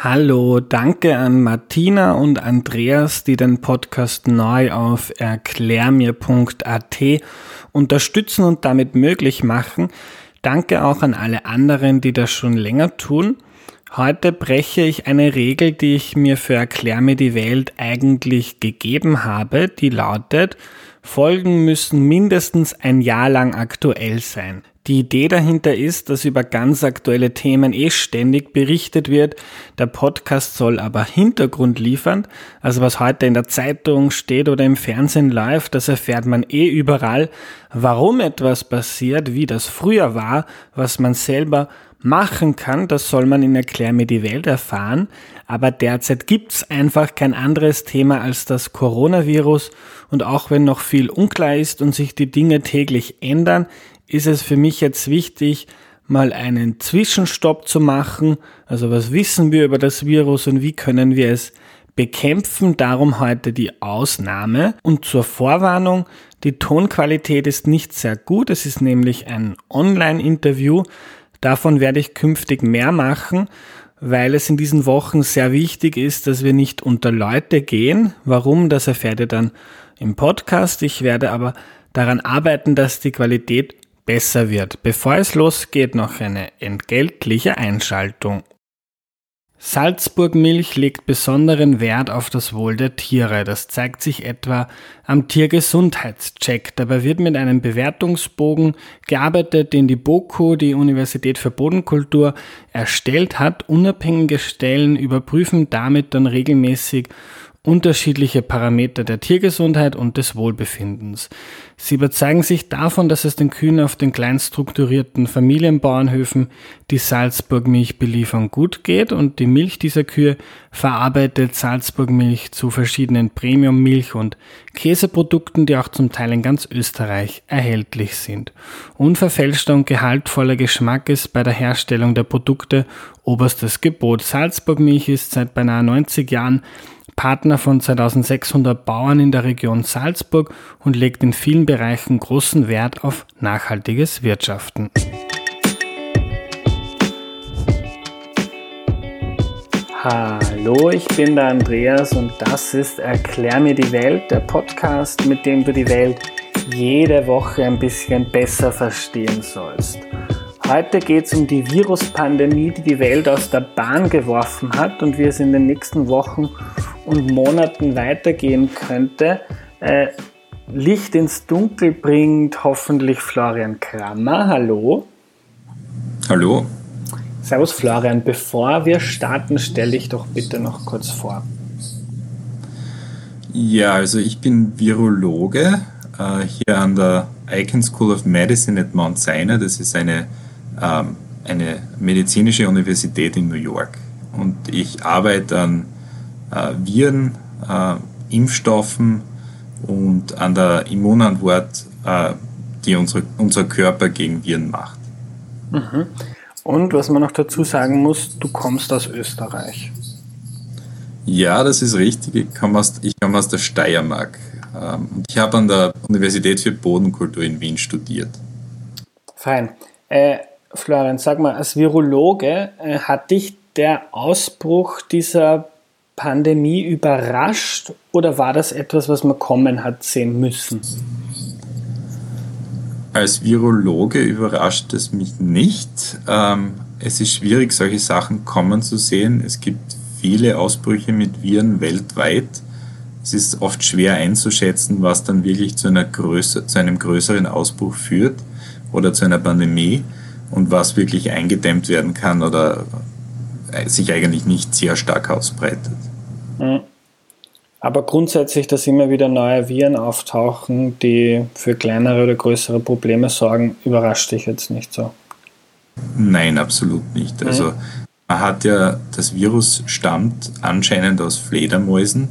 Hallo, danke an Martina und Andreas, die den Podcast neu auf erklärmir.at unterstützen und damit möglich machen. Danke auch an alle anderen, die das schon länger tun. Heute breche ich eine Regel, die ich mir für Erklär mir die Welt eigentlich gegeben habe, die lautet, Folgen müssen mindestens ein Jahr lang aktuell sein. Die Idee dahinter ist, dass über ganz aktuelle Themen eh ständig berichtet wird. Der Podcast soll aber Hintergrund liefern. Also was heute in der Zeitung steht oder im Fernsehen läuft, das erfährt man eh überall. Warum etwas passiert, wie das früher war, was man selber machen kann, das soll man in Erklär mir die Welt erfahren. Aber derzeit gibt's einfach kein anderes Thema als das Coronavirus. Und auch wenn noch viel unklar ist und sich die Dinge täglich ändern, ist es für mich jetzt wichtig, mal einen Zwischenstopp zu machen. Also was wissen wir über das Virus und wie können wir es bekämpfen? Darum heute die Ausnahme. Und zur Vorwarnung, die Tonqualität ist nicht sehr gut. Es ist nämlich ein Online-Interview. Davon werde ich künftig mehr machen, weil es in diesen Wochen sehr wichtig ist, dass wir nicht unter Leute gehen. Warum, das erfährt ihr dann im Podcast. Ich werde aber daran arbeiten, dass die Qualität besser wird. Bevor es losgeht, noch eine entgeltliche Einschaltung. Salzburg Milch legt besonderen Wert auf das Wohl der Tiere. Das zeigt sich etwa am Tiergesundheitscheck. Dabei wird mit einem Bewertungsbogen gearbeitet, den die BOKU, die Universität für Bodenkultur, erstellt hat. Unabhängige Stellen überprüfen damit dann regelmäßig unterschiedliche Parameter der Tiergesundheit und des Wohlbefindens. Sie überzeugen sich davon, dass es den Kühen auf den kleinstrukturierten Familienbauernhöfen, die Salzburg Milch beliefern, gut geht und die Milch dieser Kühe verarbeitet Salzburg Milch zu verschiedenen Premium-Milch- und Käseprodukten, die auch zum Teil in ganz Österreich erhältlich sind. Unverfälschter und gehaltvoller Geschmack ist bei der Herstellung der Produkte oberstes Gebot. Salzburg Milch ist seit beinahe 90 Jahren Partner von 2600 Bauern in der Region Salzburg und legt in vielen Bereichen großen Wert auf nachhaltiges Wirtschaften. Hallo, ich bin der Andreas und das ist Erklär mir die Welt, der Podcast, mit dem du die Welt jede Woche ein bisschen besser verstehen sollst. Heute geht es um die Viruspandemie, die die Welt aus der Bahn geworfen hat und wie es in den nächsten Wochen und Monaten weitergehen könnte. Äh, Licht ins Dunkel bringt hoffentlich Florian Krammer. Hallo. Hallo. Servus Florian, bevor wir starten, stelle ich doch bitte noch kurz vor. Ja, also ich bin Virologe äh, hier an der Icahn School of Medicine at Mount Sinai. Das ist eine, ähm, eine medizinische Universität in New York. Und ich arbeite an äh, Viren, äh, Impfstoffen und an der Immunantwort, äh, die unsere, unser Körper gegen Viren macht. Mhm. Und was man noch dazu sagen muss, du kommst aus Österreich. Ja, das ist richtig. Ich komme aus, ich komme aus der Steiermark. Ähm, und ich habe an der Universität für Bodenkultur in Wien studiert. Fein. Äh, Florian, sag mal, als Virologe äh, hat dich der Ausbruch dieser Pandemie überrascht oder war das etwas, was man kommen hat sehen müssen? Als Virologe überrascht es mich nicht. Ähm, es ist schwierig, solche Sachen kommen zu sehen. Es gibt viele Ausbrüche mit Viren weltweit. Es ist oft schwer einzuschätzen, was dann wirklich zu, einer Größe, zu einem größeren Ausbruch führt oder zu einer Pandemie und was wirklich eingedämmt werden kann oder sich eigentlich nicht sehr stark ausbreitet. Mhm. Aber grundsätzlich, dass immer wieder neue Viren auftauchen, die für kleinere oder größere Probleme sorgen, überrascht dich jetzt nicht so. Nein, absolut nicht. Also man hat ja, das Virus stammt anscheinend aus Fledermäusen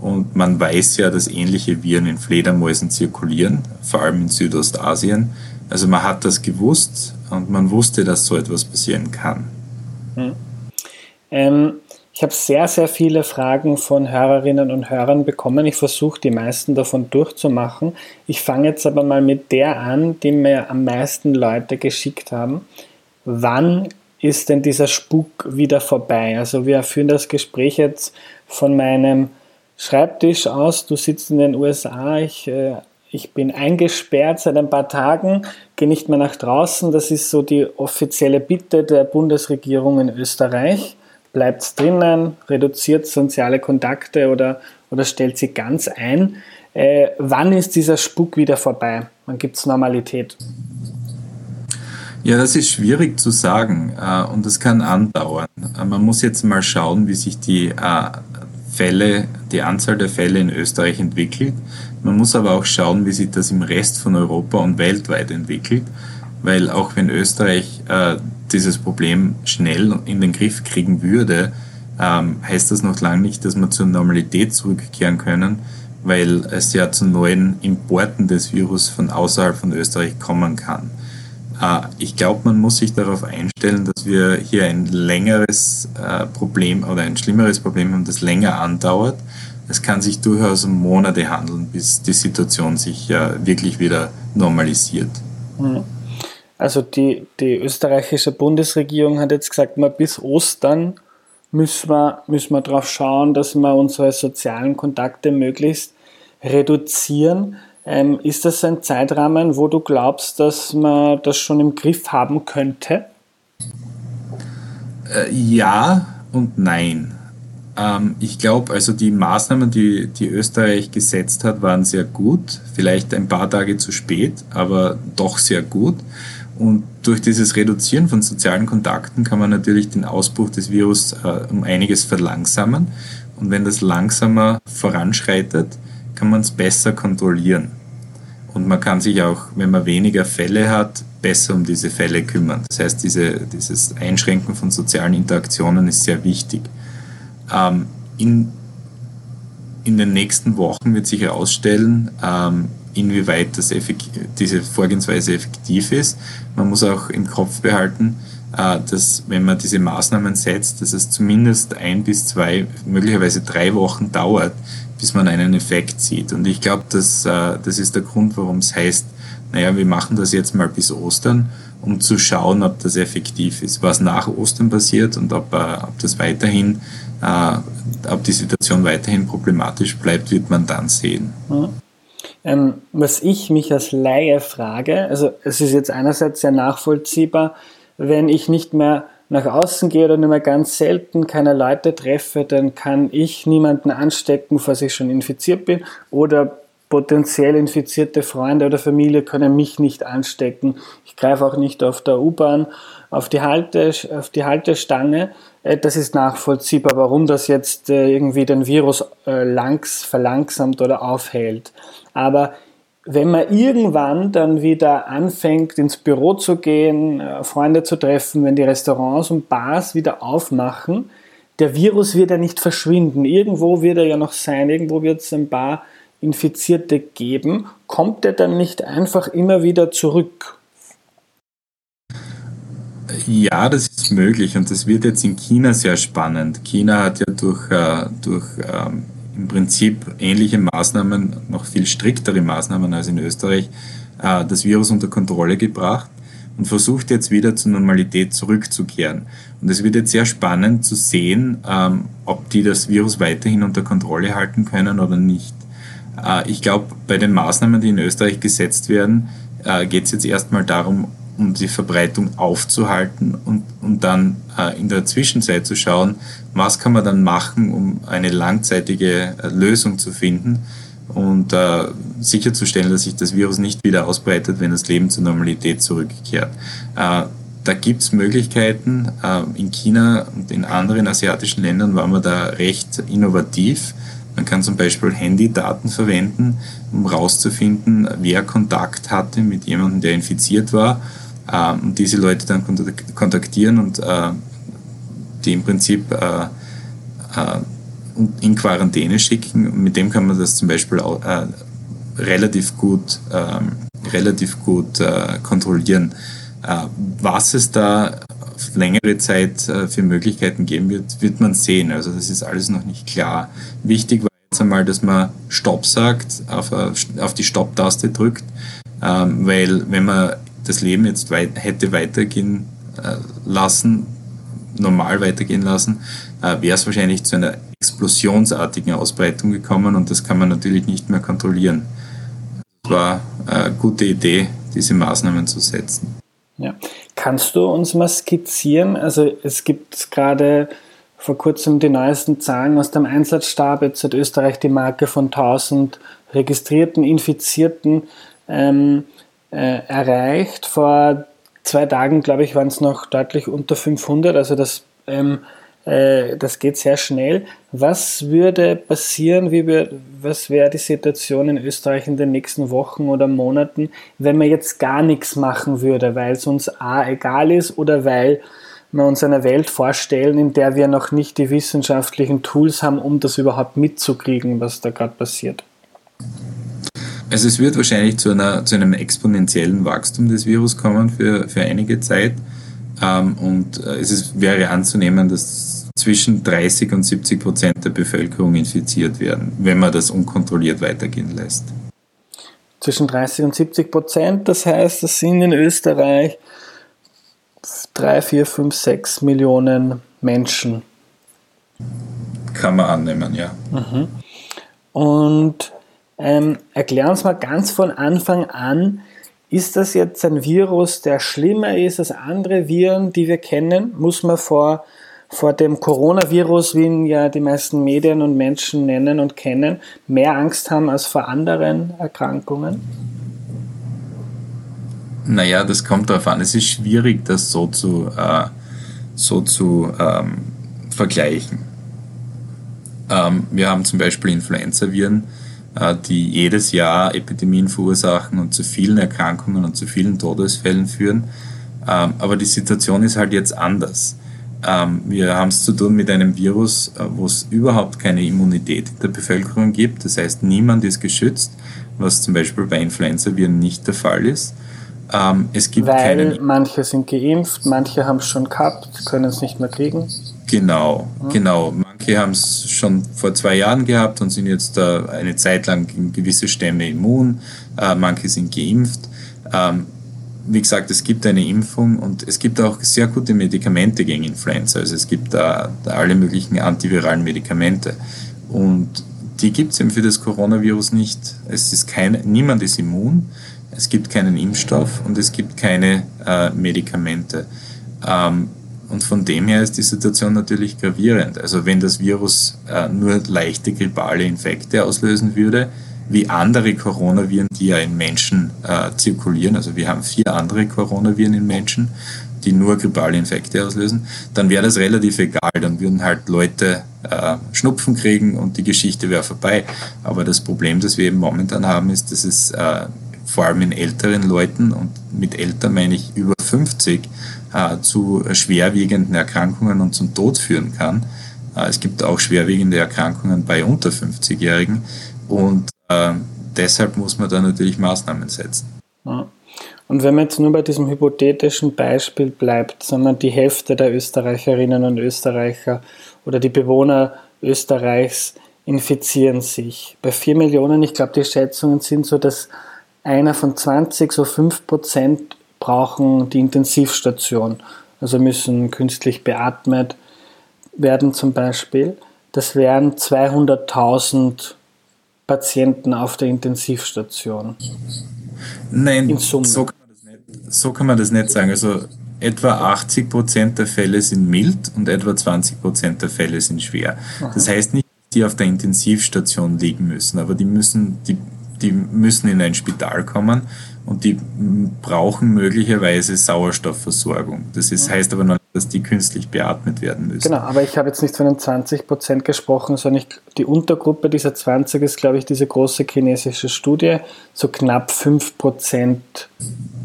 und man weiß ja, dass ähnliche Viren in Fledermäusen zirkulieren, vor allem in Südostasien. Also man hat das gewusst und man wusste, dass so etwas passieren kann. Mhm. Ähm, ich habe sehr, sehr viele Fragen von Hörerinnen und Hörern bekommen. Ich versuche die meisten davon durchzumachen. Ich fange jetzt aber mal mit der an, die mir am meisten Leute geschickt haben. Wann ist denn dieser Spuk wieder vorbei? Also wir führen das Gespräch jetzt von meinem Schreibtisch aus. Du sitzt in den USA, ich, äh, ich bin eingesperrt seit ein paar Tagen, gehe nicht mehr nach draußen. Das ist so die offizielle Bitte der Bundesregierung in Österreich. Bleibt drinnen, reduziert soziale Kontakte oder, oder stellt sie ganz ein. Äh, wann ist dieser Spuk wieder vorbei? Wann gibt es Normalität? Ja, das ist schwierig zu sagen äh, und das kann andauern. Äh, man muss jetzt mal schauen, wie sich die äh, Fälle, die Anzahl der Fälle in Österreich entwickelt. Man muss aber auch schauen, wie sich das im Rest von Europa und weltweit entwickelt, weil auch wenn Österreich dieses Problem schnell in den Griff kriegen würde, ähm, heißt das noch lange nicht, dass wir zur Normalität zurückkehren können, weil es ja zu neuen Importen des Virus von außerhalb von Österreich kommen kann. Äh, ich glaube, man muss sich darauf einstellen, dass wir hier ein längeres äh, Problem oder ein schlimmeres Problem haben, das länger andauert. Es kann sich durchaus um Monate handeln, bis die Situation sich wirklich wieder normalisiert. Mhm. Also die, die österreichische Bundesregierung hat jetzt gesagt, mal bis Ostern müssen wir, müssen wir darauf schauen, dass wir unsere sozialen Kontakte möglichst reduzieren. Ähm, ist das ein Zeitrahmen, wo du glaubst, dass man das schon im Griff haben könnte? Äh, ja und nein. Ähm, ich glaube, also die Maßnahmen, die, die Österreich gesetzt hat, waren sehr gut. Vielleicht ein paar Tage zu spät, aber doch sehr gut. Und durch dieses Reduzieren von sozialen Kontakten kann man natürlich den Ausbruch des Virus äh, um einiges verlangsamen. Und wenn das langsamer voranschreitet, kann man es besser kontrollieren. Und man kann sich auch, wenn man weniger Fälle hat, besser um diese Fälle kümmern. Das heißt, diese, dieses Einschränken von sozialen Interaktionen ist sehr wichtig. Ähm, in, in den nächsten Wochen wird sich herausstellen, ähm, inwieweit das diese Vorgehensweise effektiv ist. Man muss auch im Kopf behalten, äh, dass wenn man diese Maßnahmen setzt, dass es zumindest ein bis zwei, möglicherweise drei Wochen dauert, bis man einen Effekt sieht. Und ich glaube, das, äh, das ist der Grund, warum es heißt, naja, wir machen das jetzt mal bis Ostern, um zu schauen, ob das effektiv ist. Was nach Ostern passiert und ob, äh, ob das weiterhin, ob die Situation weiterhin problematisch bleibt, wird man dann sehen. Mhm. Ähm, was ich mich als Laie frage, also es ist jetzt einerseits sehr nachvollziehbar, wenn ich nicht mehr nach außen gehe oder nur mehr ganz selten keine Leute treffe, dann kann ich niemanden anstecken, falls ich schon infiziert bin oder potenziell infizierte Freunde oder Familie können mich nicht anstecken. Ich greife auch nicht auf der U-Bahn auf auf die Haltestange. Äh, das ist nachvollziehbar, warum das jetzt äh, irgendwie den Virus äh, langs, verlangsamt oder aufhält. Aber wenn man irgendwann dann wieder anfängt, ins Büro zu gehen, Freunde zu treffen, wenn die Restaurants und Bars wieder aufmachen, der Virus wird ja nicht verschwinden. Irgendwo wird er ja noch sein, irgendwo wird es ein paar Infizierte geben. Kommt er dann nicht einfach immer wieder zurück? Ja, das ist möglich und das wird jetzt in China sehr spannend. China hat ja durch, äh, durch ähm, im Prinzip ähnliche Maßnahmen, noch viel striktere Maßnahmen als in Österreich, äh, das Virus unter Kontrolle gebracht und versucht jetzt wieder zur Normalität zurückzukehren. Und es wird jetzt sehr spannend zu sehen, ähm, ob die das Virus weiterhin unter Kontrolle halten können oder nicht. Äh, ich glaube, bei den Maßnahmen, die in Österreich gesetzt werden, äh, geht es jetzt erstmal darum, um die Verbreitung aufzuhalten und, und dann äh, in der Zwischenzeit zu schauen, was kann man dann machen, um eine langzeitige äh, Lösung zu finden und äh, sicherzustellen, dass sich das Virus nicht wieder ausbreitet, wenn das Leben zur Normalität zurückkehrt. Äh, da gibt es Möglichkeiten. Äh, in China und in anderen asiatischen Ländern waren wir da recht innovativ. Man kann zum Beispiel Handydaten verwenden, um herauszufinden, wer Kontakt hatte mit jemandem, der infiziert war ähm, und diese Leute dann kontaktieren und äh, die im Prinzip äh, äh, in Quarantäne schicken. Mit dem kann man das zum Beispiel auch, äh, relativ gut, ähm, relativ gut äh, kontrollieren. Äh, was es da auf längere Zeit für Möglichkeiten geben wird, wird man sehen. Also das ist alles noch nicht klar. Wichtig war jetzt einmal, dass man Stopp sagt, auf, auf die Stopp-Taste drückt, ähm, weil wenn man das Leben jetzt weit, hätte weitergehen lassen, normal weitergehen lassen, äh, wäre es wahrscheinlich zu einer explosionsartigen Ausbreitung gekommen und das kann man natürlich nicht mehr kontrollieren. Es war eine gute Idee, diese Maßnahmen zu setzen. Ja. Kannst du uns mal skizzieren? Also es gibt gerade vor kurzem die neuesten Zahlen aus dem Einsatzstab. Jetzt hat Österreich die Marke von 1000 registrierten Infizierten ähm, äh, erreicht. Vor zwei Tagen, glaube ich, waren es noch deutlich unter 500. Also das, ähm, äh, das geht sehr schnell. Was würde passieren, wie wir, was wäre die Situation in Österreich in den nächsten Wochen oder Monaten, wenn man jetzt gar nichts machen würde, weil es uns A egal ist oder weil wir uns eine Welt vorstellen, in der wir noch nicht die wissenschaftlichen Tools haben, um das überhaupt mitzukriegen, was da gerade passiert? Also es wird wahrscheinlich zu, einer, zu einem exponentiellen Wachstum des Virus kommen für, für einige Zeit. Ähm, und äh, es ist, wäre anzunehmen, dass zwischen 30 und 70 Prozent der Bevölkerung infiziert werden, wenn man das unkontrolliert weitergehen lässt. Zwischen 30 und 70 Prozent, das heißt, das sind in Österreich 3, 4, 5, 6 Millionen Menschen. Kann man annehmen, ja. Mhm. Und ähm, erklär uns mal ganz von Anfang an, ist das jetzt ein Virus, der schlimmer ist als andere Viren, die wir kennen? Muss man vor, vor dem Coronavirus, wie ihn ja die meisten Medien und Menschen nennen und kennen, mehr Angst haben als vor anderen Erkrankungen? Naja, das kommt darauf an. Es ist schwierig, das so zu, äh, so zu ähm, vergleichen. Ähm, wir haben zum Beispiel Influenza-Viren, die jedes Jahr Epidemien verursachen und zu vielen Erkrankungen und zu vielen Todesfällen führen. Ähm, aber die Situation ist halt jetzt anders. Ähm, wir haben es zu tun mit einem Virus, äh, wo es überhaupt keine Immunität in der Bevölkerung gibt. Das heißt, niemand ist geschützt, was zum Beispiel bei Influenza-Viren nicht der Fall ist. Ähm, es gibt Weil keinen manche sind geimpft, manche haben es schon gehabt, können es nicht mehr kriegen. Genau, mhm. genau. Manche haben es schon vor zwei Jahren gehabt und sind jetzt äh, eine Zeit lang gegen gewisse Stämme immun. Äh, manche sind geimpft. Ähm, wie gesagt, es gibt eine Impfung und es gibt auch sehr gute Medikamente gegen Influenza. Also es gibt da, alle möglichen antiviralen Medikamente. Und die gibt es eben für das Coronavirus nicht. Es ist kein, niemand ist immun, es gibt keinen Impfstoff und es gibt keine äh, Medikamente. Ähm, und von dem her ist die Situation natürlich gravierend. Also wenn das Virus äh, nur leichte grippale Infekte auslösen würde, wie andere Coronaviren, die ja in Menschen äh, zirkulieren, also wir haben vier andere Coronaviren in Menschen, die nur grippale Infekte auslösen, dann wäre das relativ egal. Dann würden halt Leute äh, Schnupfen kriegen und die Geschichte wäre vorbei. Aber das Problem, das wir eben momentan haben, ist, dass es äh, vor allem in älteren Leuten und mit älter meine ich über 50 äh, zu schwerwiegenden Erkrankungen und zum Tod führen kann. Äh, es gibt auch schwerwiegende Erkrankungen bei unter 50-Jährigen und äh, deshalb muss man da natürlich Maßnahmen setzen. Und wenn man jetzt nur bei diesem hypothetischen Beispiel bleibt, sondern die Hälfte der Österreicherinnen und Österreicher oder die Bewohner Österreichs infizieren sich. Bei 4 Millionen, ich glaube, die Schätzungen sind so, dass einer von 20, so 5 Prozent brauchen die Intensivstation, also müssen künstlich beatmet werden zum Beispiel. Das wären 200.000 Patienten auf der Intensivstation. Nein, so kann, so kann man das nicht sagen. Also etwa 80 Prozent der Fälle sind mild und etwa 20 Prozent der Fälle sind schwer. Aha. Das heißt nicht, dass die auf der Intensivstation liegen müssen, aber die müssen, die, die müssen in ein Spital kommen und die brauchen möglicherweise Sauerstoffversorgung. Das ist, heißt aber noch nicht, dass die künstlich beatmet werden müssen. Genau, aber ich habe jetzt nicht von den 20 Prozent gesprochen, sondern ich, die Untergruppe dieser 20 ist, glaube ich, diese große chinesische Studie, so knapp 5 Prozent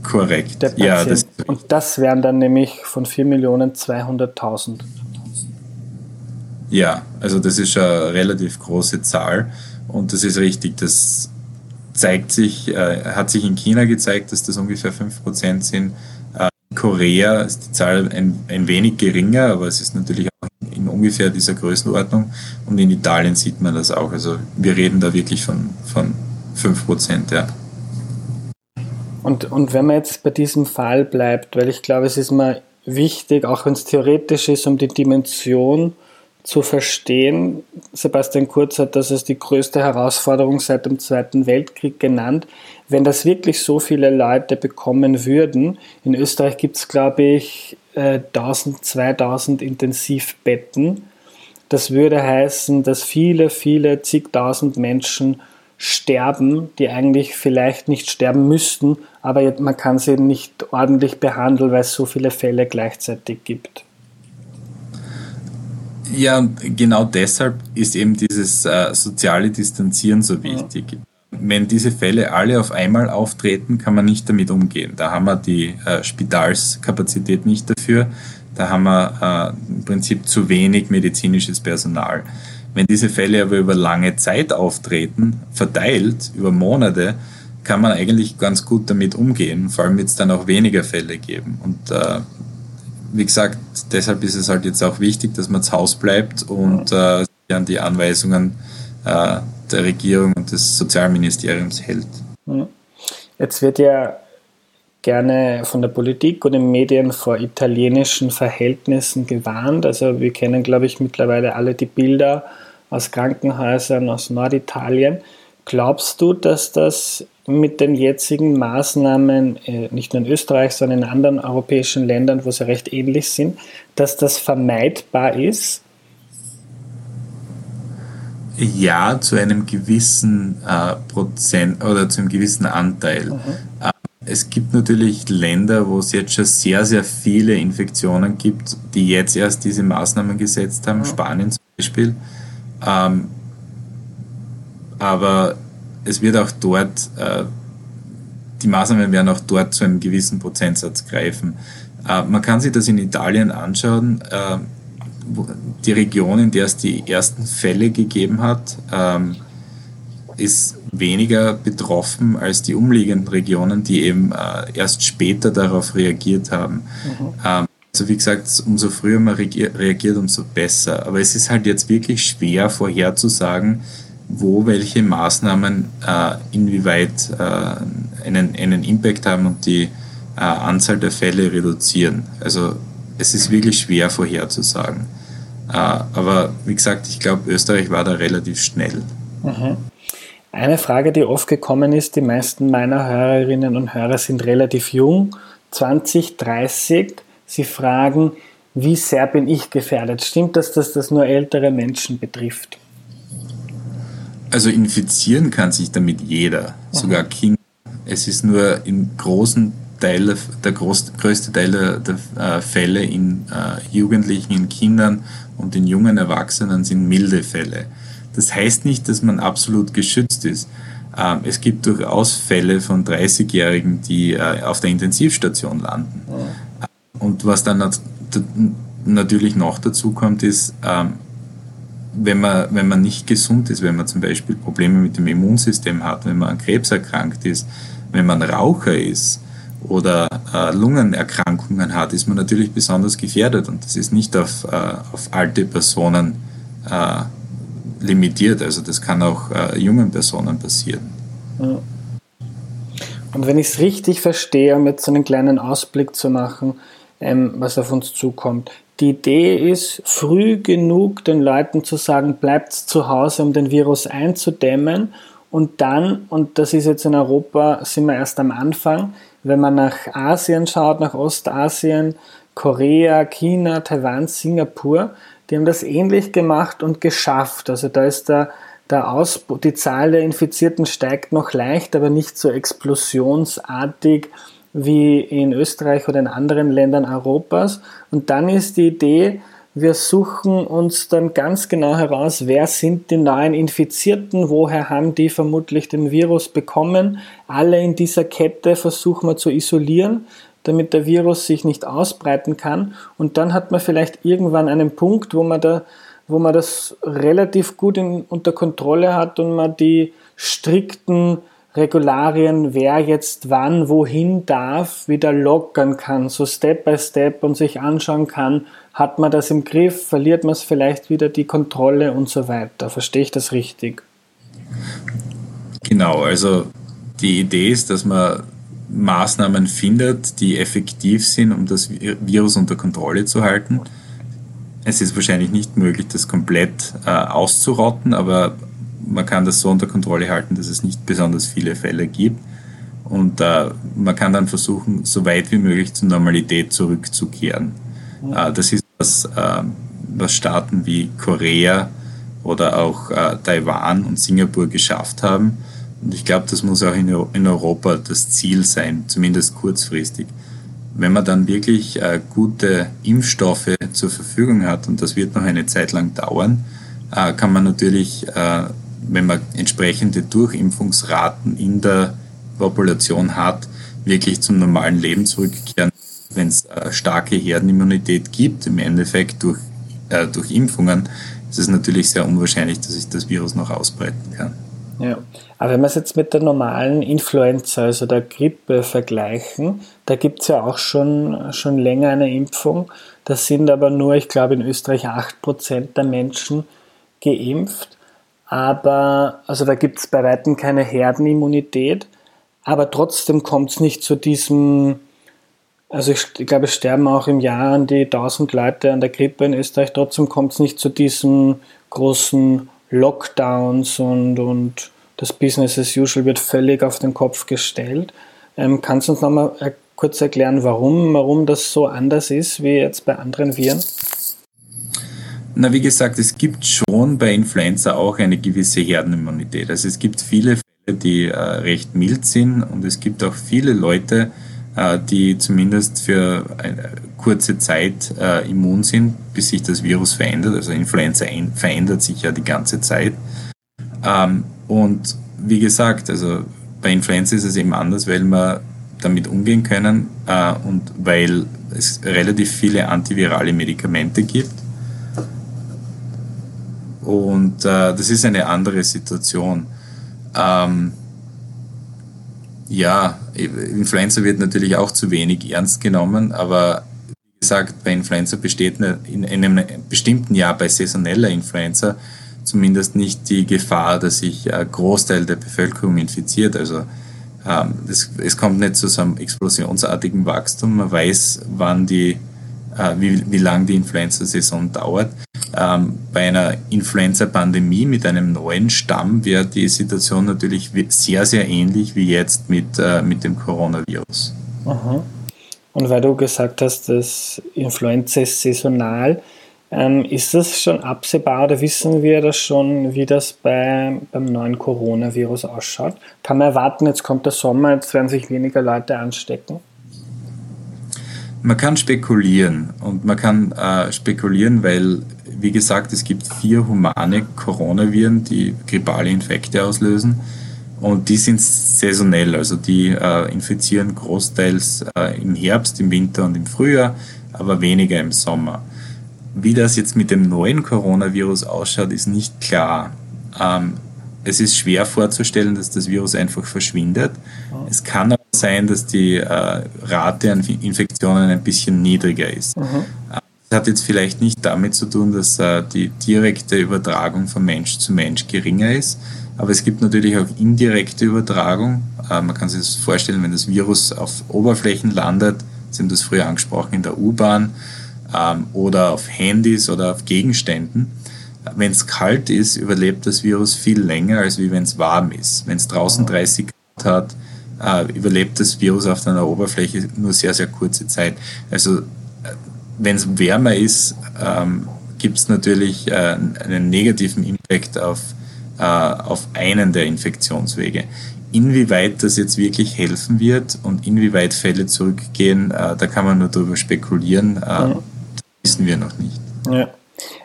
Korrekt. der Patienten. Ja, das und das wären dann nämlich von 4 Millionen 200.000. Ja, also das ist eine relativ große Zahl und das ist richtig, dass zeigt sich, äh, hat sich in China gezeigt, dass das ungefähr 5% sind. Äh, in Korea ist die Zahl ein, ein wenig geringer, aber es ist natürlich auch in ungefähr dieser Größenordnung. Und in Italien sieht man das auch. Also wir reden da wirklich von, von 5%, ja. Und, und wenn man jetzt bei diesem Fall bleibt, weil ich glaube, es ist mal wichtig, auch wenn es theoretisch ist, um die Dimension zu verstehen. Sebastian Kurz hat das als die größte Herausforderung seit dem Zweiten Weltkrieg genannt. Wenn das wirklich so viele Leute bekommen würden, in Österreich gibt es, glaube ich, 1000, äh, 2000 Intensivbetten. Das würde heißen, dass viele, viele zigtausend Menschen sterben, die eigentlich vielleicht nicht sterben müssten, aber man kann sie nicht ordentlich behandeln, weil es so viele Fälle gleichzeitig gibt. Ja, und genau deshalb ist eben dieses äh, soziale Distanzieren so wichtig. Wenn diese Fälle alle auf einmal auftreten, kann man nicht damit umgehen. Da haben wir die äh, Spitalskapazität nicht dafür. Da haben wir äh, im Prinzip zu wenig medizinisches Personal. Wenn diese Fälle aber über lange Zeit auftreten, verteilt über Monate, kann man eigentlich ganz gut damit umgehen. Vor allem wird es dann auch weniger Fälle geben. Und äh, wie gesagt, deshalb ist es halt jetzt auch wichtig, dass man zu Hause bleibt und äh, an die Anweisungen äh, der Regierung und des Sozialministeriums hält. Jetzt wird ja gerne von der Politik und den Medien vor italienischen Verhältnissen gewarnt. Also wir kennen, glaube ich, mittlerweile alle die Bilder aus Krankenhäusern aus Norditalien. Glaubst du, dass das mit den jetzigen Maßnahmen, äh, nicht nur in Österreich, sondern in anderen europäischen Ländern, wo sie recht ähnlich sind, dass das vermeidbar ist? Ja, zu einem gewissen äh, Prozent oder zu einem gewissen Anteil. Mhm. Äh, es gibt natürlich Länder, wo es jetzt schon sehr, sehr viele Infektionen gibt, die jetzt erst diese Maßnahmen gesetzt haben, mhm. Spanien zum Beispiel. Ähm, aber es wird auch dort, äh, die Maßnahmen werden auch dort zu einem gewissen Prozentsatz greifen. Äh, man kann sich das in Italien anschauen. Äh, die Region, in der es die ersten Fälle gegeben hat, ähm, ist weniger betroffen als die umliegenden Regionen, die eben äh, erst später darauf reagiert haben. Mhm. Ähm, also wie gesagt, umso früher man reagiert, umso besser. Aber es ist halt jetzt wirklich schwer vorherzusagen, wo welche Maßnahmen äh, inwieweit äh, einen, einen Impact haben und die äh, Anzahl der Fälle reduzieren. Also es ist wirklich schwer vorherzusagen. Äh, aber wie gesagt, ich glaube, Österreich war da relativ schnell. Mhm. Eine Frage, die oft gekommen ist, die meisten meiner Hörerinnen und Hörer sind relativ jung, 20, 30. Sie fragen, wie sehr bin ich gefährdet? Stimmt das, dass das nur ältere Menschen betrifft? Also infizieren kann sich damit jeder, sogar Kinder. Es ist nur im großen Teil, der groß, größte Teil der, der äh, Fälle in äh, Jugendlichen, in Kindern und in jungen Erwachsenen sind milde Fälle. Das heißt nicht, dass man absolut geschützt ist. Ähm, es gibt durchaus Fälle von 30-Jährigen, die äh, auf der Intensivstation landen. Und was dann natürlich noch dazu kommt, ist, ähm, wenn man, wenn man nicht gesund ist, wenn man zum Beispiel Probleme mit dem Immunsystem hat, wenn man an Krebs erkrankt ist, wenn man Raucher ist oder äh, Lungenerkrankungen hat, ist man natürlich besonders gefährdet und das ist nicht auf, äh, auf alte Personen äh, limitiert. Also das kann auch äh, jungen Personen passieren. Und wenn ich es richtig verstehe, um jetzt so einen kleinen Ausblick zu machen, ähm, was auf uns zukommt, die Idee ist, früh genug den Leuten zu sagen, bleibt zu Hause, um den Virus einzudämmen. Und dann, und das ist jetzt in Europa, sind wir erst am Anfang, wenn man nach Asien schaut, nach Ostasien, Korea, China, Taiwan, Singapur, die haben das ähnlich gemacht und geschafft. Also da ist der, der Ausbruch, die Zahl der Infizierten steigt noch leicht, aber nicht so explosionsartig wie in Österreich oder in anderen Ländern Europas. Und dann ist die Idee, wir suchen uns dann ganz genau heraus, wer sind die neuen Infizierten, woher haben die vermutlich den Virus bekommen. Alle in dieser Kette versuchen wir zu isolieren, damit der Virus sich nicht ausbreiten kann. Und dann hat man vielleicht irgendwann einen Punkt, wo man, da, wo man das relativ gut in, unter Kontrolle hat und man die strikten Regularien, wer jetzt wann wohin darf, wieder lockern kann, so Step by Step und sich anschauen kann, hat man das im Griff, verliert man es vielleicht wieder die Kontrolle und so weiter. Verstehe ich das richtig? Genau, also die Idee ist, dass man Maßnahmen findet, die effektiv sind, um das Virus unter Kontrolle zu halten. Es ist wahrscheinlich nicht möglich, das komplett äh, auszurotten, aber man kann das so unter Kontrolle halten, dass es nicht besonders viele Fälle gibt. Und äh, man kann dann versuchen, so weit wie möglich zur Normalität zurückzukehren. Äh, das ist was, äh, was Staaten wie Korea oder auch äh, Taiwan und Singapur geschafft haben. Und ich glaube, das muss auch in, in, Europa das Ziel sein, zumindest kurzfristig. Wenn man dann wirklich äh, gute Impfstoffe zur Verfügung hat, und das wird noch eine Zeit lang dauern, äh, kann man natürlich, wenn man entsprechende Durchimpfungsraten in der Population hat, wirklich zum normalen Leben zurückkehren, wenn es äh, starke Herdenimmunität gibt, im Endeffekt durch, äh, durch Impfungen, ist es natürlich sehr unwahrscheinlich, dass sich das Virus noch ausbreiten kann. Ja, aber wenn wir es jetzt mit der normalen Influenza, also der Grippe vergleichen, da gibt es ja auch schon, schon länger eine Impfung. Das sind aber nur, ich glaube, in Österreich 8% der Menschen geimpft. Aber, also da gibt es bei weitem keine Herdenimmunität. Aber trotzdem kommt es nicht zu diesem, also ich, ich, glaube, es sterben auch im Jahr an die 1000 Leute an der Grippe in Österreich. Trotzdem kommt es nicht zu diesen großen Lockdowns und, und das Business as usual wird völlig auf den Kopf gestellt. Ähm, kannst du uns nochmal äh, kurz erklären, warum, warum das so anders ist wie jetzt bei anderen Viren? Na, wie gesagt, es gibt schon bei Influenza auch eine gewisse Herdenimmunität. Also es gibt viele Fälle, die äh, recht mild sind und es gibt auch viele Leute, äh, die zumindest für eine kurze Zeit äh, immun sind, bis sich das Virus verändert. Also Influenza verändert sich ja die ganze Zeit. Ähm, und wie gesagt, also bei Influenza ist es eben anders, weil wir damit umgehen können äh, und weil es relativ viele antivirale Medikamente gibt. Und äh, das ist eine andere Situation. Ähm, ja, Influenza wird natürlich auch zu wenig ernst genommen, aber wie gesagt, bei Influenza besteht in einem bestimmten Jahr bei saisoneller Influenza zumindest nicht die Gefahr, dass sich ein Großteil der Bevölkerung infiziert. Also ähm, das, es kommt nicht zu so einem explosionsartigen Wachstum. Man weiß, wann die, äh, wie, wie lang die Influenza-Saison dauert. Ähm, bei einer Influenza-Pandemie mit einem neuen Stamm wäre die Situation natürlich sehr, sehr ähnlich wie jetzt mit, äh, mit dem Coronavirus. Aha. Und weil du gesagt hast, dass Influenza ist saisonal, ähm, ist das schon absehbar oder wissen wir das schon, wie das bei, beim neuen Coronavirus ausschaut? Kann man erwarten, jetzt kommt der Sommer, jetzt werden sich weniger Leute anstecken? Man kann spekulieren und man kann äh, spekulieren, weil, wie gesagt, es gibt vier humane Coronaviren, die grippale Infekte auslösen und die sind saisonell, also die äh, infizieren großteils äh, im Herbst, im Winter und im Frühjahr, aber weniger im Sommer. Wie das jetzt mit dem neuen Coronavirus ausschaut, ist nicht klar. Ähm, es ist schwer vorzustellen, dass das Virus einfach verschwindet. Es kann aber sein, dass die äh, Rate an Infektionen ein bisschen niedriger ist. Mhm. Das hat jetzt vielleicht nicht damit zu tun, dass äh, die direkte Übertragung von Mensch zu Mensch geringer ist, aber es gibt natürlich auch indirekte Übertragung. Äh, man kann sich das vorstellen, wenn das Virus auf Oberflächen landet, Sie haben das früher angesprochen in der U-Bahn ähm, oder auf Handys oder auf Gegenständen, wenn es kalt ist, überlebt das Virus viel länger, als wie wenn es warm ist. Wenn es draußen 30 Grad hat, äh, überlebt das Virus auf einer Oberfläche nur sehr, sehr kurze Zeit. Also wenn es wärmer ist, ähm, gibt es natürlich äh, einen negativen Impact auf, äh, auf einen der Infektionswege. Inwieweit das jetzt wirklich helfen wird und inwieweit Fälle zurückgehen, äh, da kann man nur darüber spekulieren. Äh, ja. Das wissen wir noch nicht. Ja.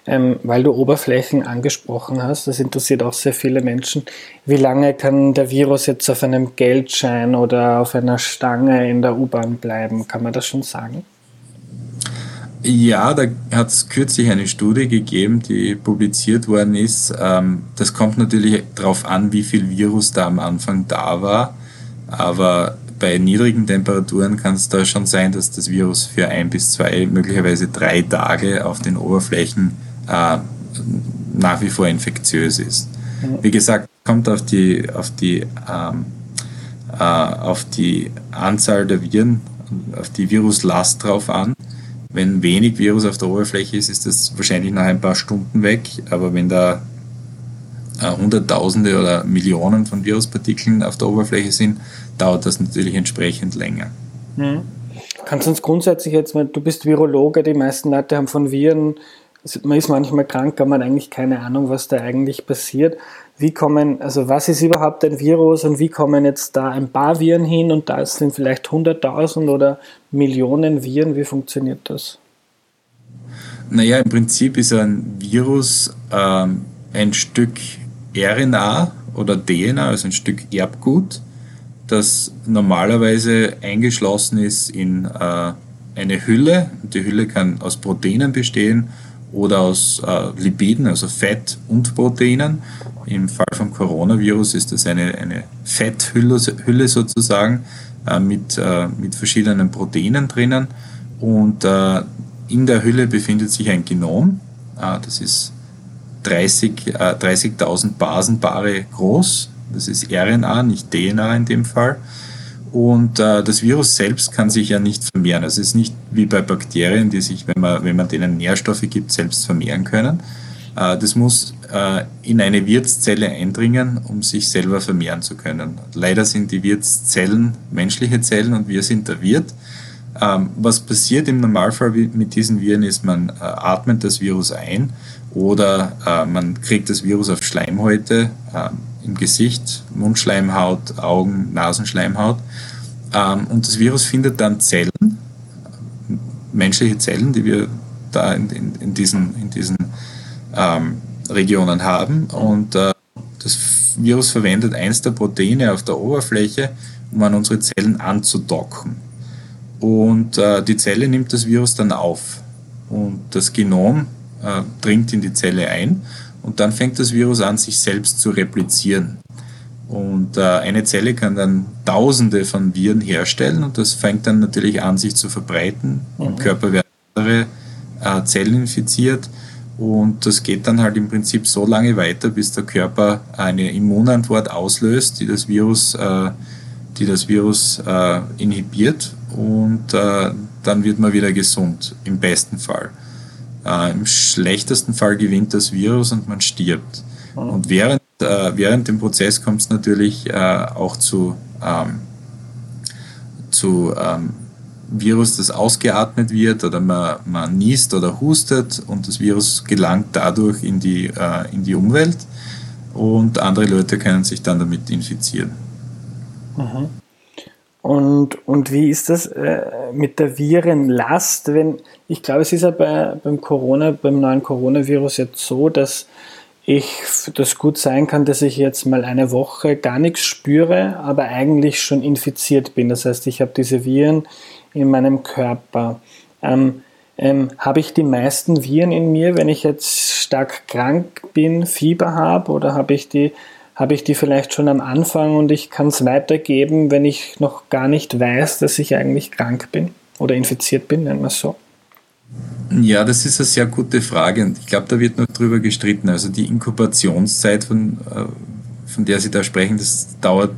Ähm, weil du Oberflächen angesprochen hast, das interessiert auch sehr viele Menschen. Wie lange kann der Virus jetzt auf einem Geldschein oder auf einer Stange in der U-Bahn bleiben? Kann man das schon sagen? Ja, da hat es kürzlich eine Studie gegeben, die publiziert worden ist. Ähm, das kommt natürlich darauf an, wie viel Virus da am Anfang da war. Aber bei niedrigen Temperaturen kann es da schon sein, dass das Virus für ein bis zwei, möglicherweise drei Tage auf den Oberflächen äh, nach wie vor infektiös ist. Wie gesagt, kommt auf die, auf die ähm, äh, auf die Anzahl der Viren, auf die Viruslast drauf an. Wenn wenig Virus auf der Oberfläche ist, ist das wahrscheinlich nach ein paar Stunden weg. Aber wenn da äh, Hunderttausende oder Millionen von Viruspartikeln auf der Oberfläche sind, dauert das natürlich entsprechend länger. Mhm. Kannst du uns grundsätzlich jetzt, du bist Virologe, die meisten Leute haben von Viren, man ist manchmal krank, aber man hat eigentlich keine Ahnung, was da eigentlich passiert. Wie kommen, also was ist überhaupt ein Virus und wie kommen jetzt da ein paar Viren hin und da sind vielleicht 100.000 oder Millionen Viren? Wie funktioniert das? Naja, im Prinzip ist ein Virus ähm, ein Stück RNA oder DNA, also ein Stück Erbgut, das normalerweise eingeschlossen ist in äh, eine Hülle. Die Hülle kann aus Proteinen bestehen oder aus äh, Lipiden, also Fett und Proteinen. Im Fall vom Coronavirus ist das eine, eine Fetthülle Hülle sozusagen äh, mit, äh, mit verschiedenen Proteinen drinnen. Und äh, in der Hülle befindet sich ein Genom. Äh, das ist 30.000 30 äh, Basenpaare groß. Das ist RNA, nicht DNA in dem Fall. Und äh, das Virus selbst kann sich ja nicht vermehren. Es ist nicht wie bei Bakterien, die sich, wenn man, wenn man denen Nährstoffe gibt, selbst vermehren können. Äh, das muss äh, in eine Wirtszelle eindringen, um sich selber vermehren zu können. Leider sind die Wirtszellen menschliche Zellen und wir sind der Wirt. Ähm, was passiert im Normalfall mit diesen Viren ist, man äh, atmet das Virus ein oder man kriegt das Virus auf Schleimhäute äh, im Gesicht, Mundschleimhaut, Augen, Nasenschleimhaut. Ähm, und das Virus findet dann Zellen, menschliche Zellen, die wir da in, in, in diesen, in diesen ähm, Regionen haben. Und äh, das Virus verwendet eins der Proteine auf der Oberfläche, um an unsere Zellen anzudocken. Und äh, die Zelle nimmt das Virus dann auf. Und das Genom äh, dringt in die Zelle ein und dann fängt das Virus an, sich selbst zu replizieren. Und äh, eine Zelle kann dann Tausende von Viren herstellen und das fängt dann natürlich an, sich zu verbreiten. Mhm. Im Körper werden andere äh, Zellen infiziert und das geht dann halt im Prinzip so lange weiter, bis der Körper eine Immunantwort auslöst, die das Virus, äh, die das Virus äh, inhibiert und äh, dann wird man wieder gesund, im besten Fall. Äh, Im schlechtesten Fall gewinnt das Virus und man stirbt. Mhm. Und während, äh, während dem Prozess kommt es natürlich äh, auch zu, ähm, zu ähm, Virus, das ausgeatmet wird oder man, man niest oder hustet und das Virus gelangt dadurch in die, äh, in die Umwelt und andere Leute können sich dann damit infizieren. Mhm. Und, und wie ist das äh, mit der Virenlast? Wenn, ich glaube, es ist ja bei, beim Corona, beim neuen Coronavirus jetzt so, dass ich das gut sein kann, dass ich jetzt mal eine Woche gar nichts spüre, aber eigentlich schon infiziert bin. Das heißt, ich habe diese Viren in meinem Körper. Ähm, ähm, habe ich die meisten Viren in mir, wenn ich jetzt stark krank bin, Fieber habe, oder habe ich die habe ich die vielleicht schon am Anfang und ich kann es weitergeben, wenn ich noch gar nicht weiß, dass ich eigentlich krank bin oder infiziert bin, nennen wir es so? Ja, das ist eine sehr gute Frage und ich glaube, da wird noch drüber gestritten. Also die Inkubationszeit, von, äh, von der Sie da sprechen, das dauert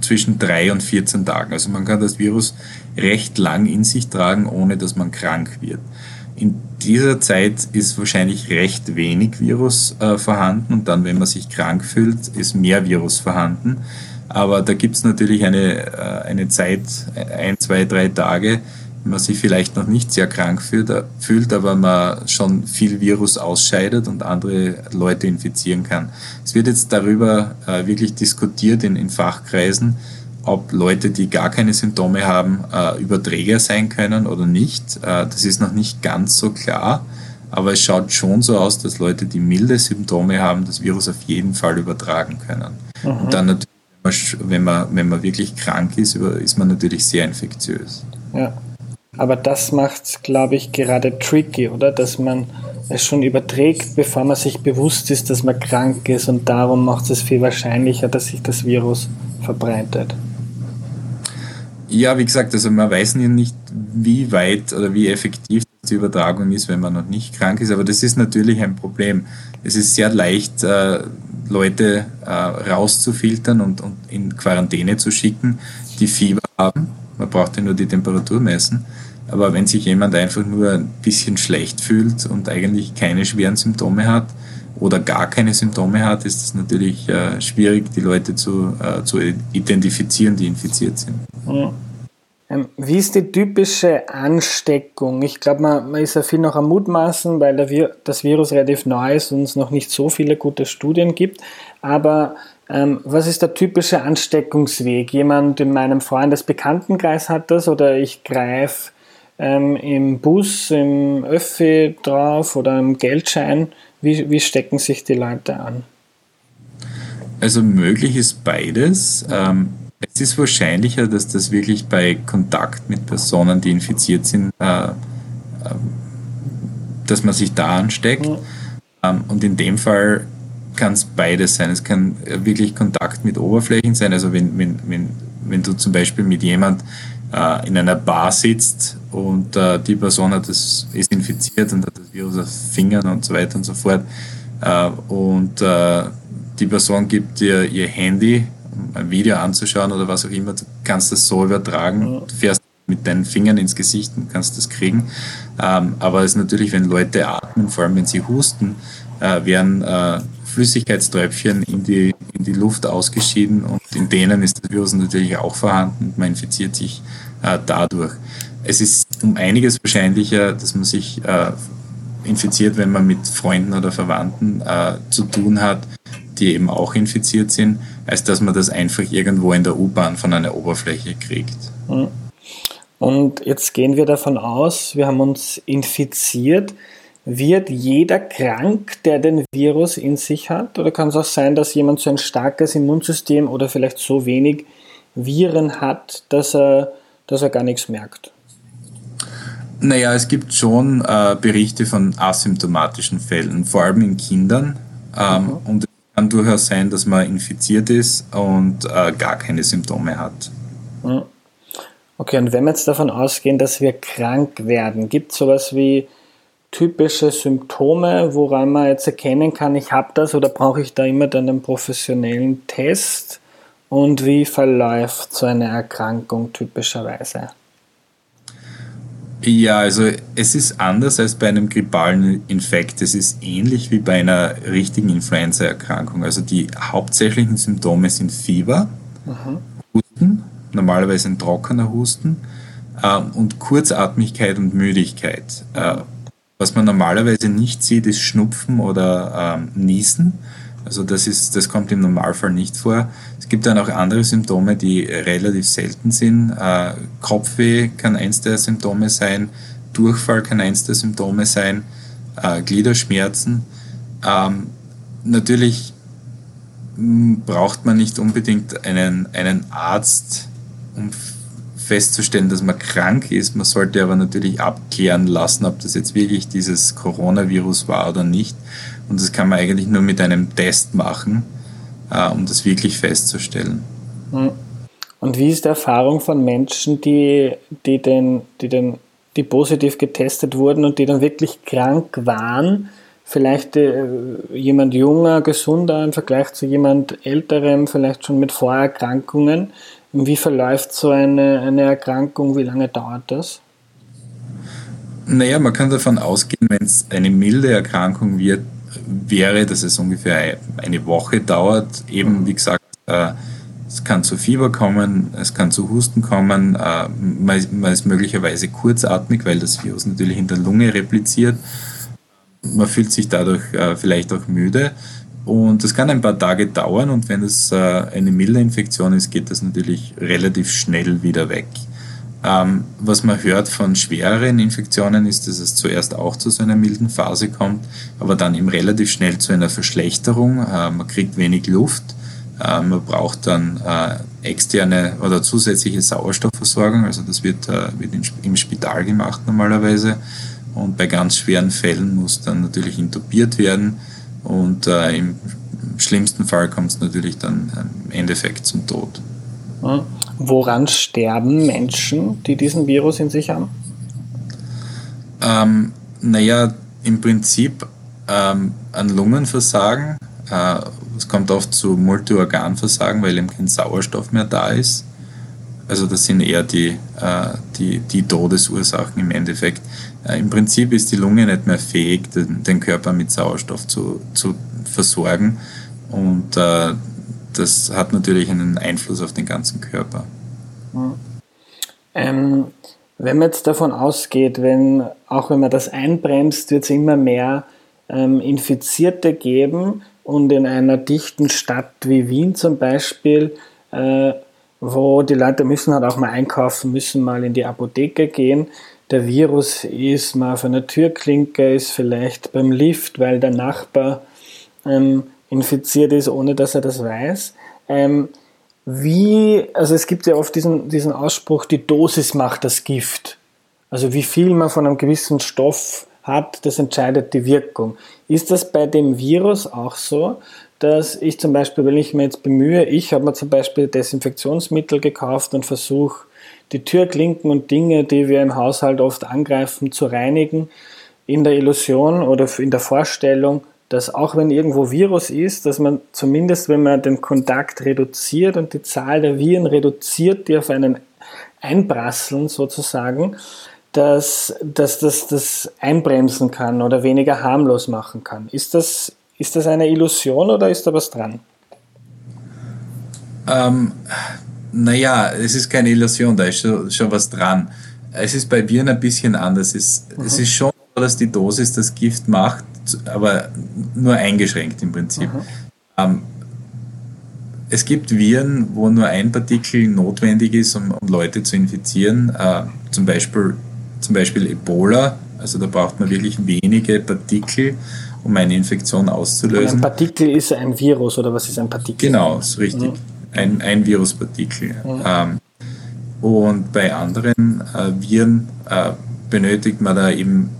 zwischen drei und 14 Tagen. Also man kann das Virus recht lang in sich tragen, ohne dass man krank wird. In dieser Zeit ist wahrscheinlich recht wenig Virus äh, vorhanden und dann, wenn man sich krank fühlt, ist mehr Virus vorhanden. Aber da gibt es natürlich eine, äh, eine Zeit, ein, zwei, drei Tage, man sich vielleicht noch nicht sehr krank fühlt, aber man schon viel Virus ausscheidet und andere Leute infizieren kann. Es wird jetzt darüber äh, wirklich diskutiert in, in Fachkreisen, ob Leute, die gar keine Symptome haben, äh, Überträger sein können oder nicht. Äh, das ist noch nicht ganz so klar, aber es schaut schon so aus, dass Leute, die milde Symptome haben, das Virus auf jeden Fall übertragen können. Mhm. Und dann natürlich, wenn man, wenn man wirklich krank ist, ist man natürlich sehr infektiös. Ja. Aber das macht es, glaube ich, gerade tricky, oder? Dass man es schon überträgt, bevor man sich bewusst ist, dass man krank ist und darum macht es viel wahrscheinlicher, dass sich das Virus verbreitet. Ja, wie gesagt, also man weiß ja nicht, wie weit oder wie effektiv die Übertragung ist, wenn man noch nicht krank ist, aber das ist natürlich ein Problem. Es ist sehr leicht, äh, Leute äh, rauszufiltern und, und in Quarantäne zu schicken, die Fieber haben. Man braucht ja nur die Temperatur messen. Aber wenn sich jemand einfach nur ein bisschen schlecht fühlt und eigentlich keine schweren Symptome hat oder gar keine Symptome hat, ist es natürlich äh, schwierig, die Leute zu, äh, zu identifizieren, die infiziert sind. Ähm, wie ist die typische Ansteckung? Ich glaube, man, man, ist ja viel noch am Mutmaßen, weil der, das Virus relativ neu ist und es noch nicht so viele gute Studien gibt. Aber ähm, was ist der typische Ansteckungsweg? Jemand in meinem Freundesbekanntenkreis hat das oder ich greife ähm, im Bus, im Öffi drauf oder im Geldschein. Wie, wie stecken sich die Leute an? Also möglich ist beides. Ähm es ist wahrscheinlicher, dass das wirklich bei Kontakt mit Personen, die infiziert sind, äh, äh, dass man sich da ansteckt. Mhm. Ähm, und in dem Fall kann es beides sein. Es kann wirklich Kontakt mit Oberflächen sein. Also wenn, wenn, wenn, wenn du zum Beispiel mit jemand äh, in einer Bar sitzt und äh, die Person hat das, ist infiziert und hat das Virus auf Fingern und so weiter und so fort äh, und äh, die Person gibt dir ihr Handy ein Video anzuschauen oder was auch immer, du kannst das so übertragen. Du fährst mit deinen Fingern ins Gesicht und kannst das kriegen. Ähm, aber es ist natürlich, wenn Leute atmen, vor allem wenn sie husten, äh, werden äh, Flüssigkeitströpfchen in die, in die Luft ausgeschieden und in denen ist das Virus natürlich auch vorhanden man infiziert sich äh, dadurch. Es ist um einiges wahrscheinlicher, dass man sich äh, infiziert, wenn man mit Freunden oder Verwandten äh, zu tun hat, die eben auch infiziert sind, als dass man das einfach irgendwo in der U-Bahn von einer Oberfläche kriegt. Hm. Und jetzt gehen wir davon aus, wir haben uns infiziert. Wird jeder krank, der den Virus in sich hat? Oder kann es auch sein, dass jemand so ein starkes Immunsystem oder vielleicht so wenig Viren hat, dass er, dass er gar nichts merkt? Naja, es gibt schon äh, Berichte von asymptomatischen Fällen, vor allem in Kindern. Ähm, mhm. Und kann durchaus sein, dass man infiziert ist und äh, gar keine Symptome hat. Hm. Okay, und wenn wir jetzt davon ausgehen, dass wir krank werden, gibt es sowas wie typische Symptome, woran man jetzt erkennen kann, ich habe das oder brauche ich da immer dann einen professionellen Test? Und wie verläuft so eine Erkrankung typischerweise? Ja, also es ist anders als bei einem grippalen Infekt. Es ist ähnlich wie bei einer richtigen Influenza-Erkrankung. Also die hauptsächlichen Symptome sind Fieber, mhm. Husten, normalerweise ein trockener Husten äh, und Kurzatmigkeit und Müdigkeit. Äh, was man normalerweise nicht sieht, ist Schnupfen oder äh, Niesen. Also das, ist, das kommt im Normalfall nicht vor. Es gibt dann auch andere Symptome, die relativ selten sind. Äh, Kopfweh kann eins der Symptome sein, Durchfall kann eins der Symptome sein, äh, Gliederschmerzen. Ähm, natürlich hm, braucht man nicht unbedingt einen, einen Arzt, um festzustellen, dass man krank ist. Man sollte aber natürlich abklären lassen, ob das jetzt wirklich dieses Coronavirus war oder nicht. Und das kann man eigentlich nur mit einem Test machen, äh, um das wirklich festzustellen. Hm. Und wie ist die Erfahrung von Menschen, die, die, den, die, den, die positiv getestet wurden und die dann wirklich krank waren? Vielleicht äh, jemand junger, gesunder im Vergleich zu jemand älterem, vielleicht schon mit Vorerkrankungen. Wie verläuft so eine, eine Erkrankung? Wie lange dauert das? Naja, man kann davon ausgehen, wenn es eine milde Erkrankung wird, wäre, dass es ungefähr eine Woche dauert. Eben, wie gesagt, äh, es kann zu Fieber kommen, es kann zu Husten kommen, äh, man, ist möglicherweise kurzatmig, weil das Virus natürlich in der Lunge repliziert. Man fühlt sich dadurch äh, vielleicht auch müde. Und das kann ein paar Tage dauern und wenn es eine milde Infektion ist, geht das natürlich relativ schnell wieder weg. Ähm, was man hört von schwereren Infektionen ist, dass es zuerst auch zu so einer milden Phase kommt, aber dann eben relativ schnell zu einer Verschlechterung. Äh, man kriegt wenig Luft, äh, man braucht dann äh, externe oder zusätzliche Sauerstoffversorgung, also das wird, äh, im Spital gemacht normalerweise. Und bei ganz schweren Fällen muss dann natürlich intubiert werden und äh, im schlimmsten Fall kommt es natürlich dann im Endeffekt zum Tod. Woran sterben Menschen, die diesen Virus in sich haben? Ähm, naja, im Prinzip ähm, an Lungenversagen, Äh, es kommt oft zu Multiorganversagen, weil eben kein Sauerstoff mehr da ist. Also das sind eher die, äh, die, die Todesursachen im Endeffekt. Im Prinzip ist die Lunge nicht mehr fähig, den, Körper mit Sauerstoff zu, zu versorgen. Und äh, das hat natürlich einen Einfluss auf den ganzen Körper. Ähm, wenn man jetzt davon ausgeht, wenn, auch wenn man das einbremst, wird es immer mehr ähm, Infizierte geben und in einer dichten Stadt wie Wien zum Beispiel, äh, wo die Leute müssen halt auch mal einkaufen, müssen mal in die Apotheke gehen. Der Virus ist mal auf einer Türklinke, ist vielleicht beim Lift, weil der Nachbar ähm, infiziert ist, ohne dass er das weiß. Ähm, wie, also es gibt ja oft diesen, diesen Ausspruch, die Dosis macht das Gift. Also wie viel man von einem gewissen Stoff hat, das entscheidet die Wirkung. Ist das bei dem Virus auch so, dass ich zum Beispiel, wenn ich mir jetzt bemühe, ich habe mir zum Beispiel Desinfektionsmittel gekauft und versuche, die Türklinken und Dinge, die wir im Haushalt oft angreifen, zu reinigen, in der Illusion oder in der Vorstellung, dass auch wenn irgendwo Virus ist, dass man zumindest, wenn man den Kontakt reduziert und die Zahl der Viren reduziert, die auf einen einprasseln sozusagen, dass, dass das das einbremsen kann oder weniger harmlos machen kann. Ist das, ist das eine Illusion oder ist da was dran? Ähm, naja, es ist keine Illusion, da ist schon, schon was dran. Es ist bei Viren ein bisschen anders. Es, mhm. es ist schon so, dass die Dosis das Gift macht, aber nur eingeschränkt im Prinzip. Mhm. Ähm, es gibt Viren, wo nur ein Partikel notwendig ist, um, um Leute zu infizieren. Äh, zum Beispiel zum Beispiel Ebola. Also da braucht man wirklich wenige Partikel, um eine Infektion auszulösen. Und ein Partikel ist ein Virus oder was ist ein Partikel? Genau, ist richtig. Mhm. Ein, ein Viruspartikel. Mhm. Ähm, und bei anderen äh, Viren äh, benötigt man da eben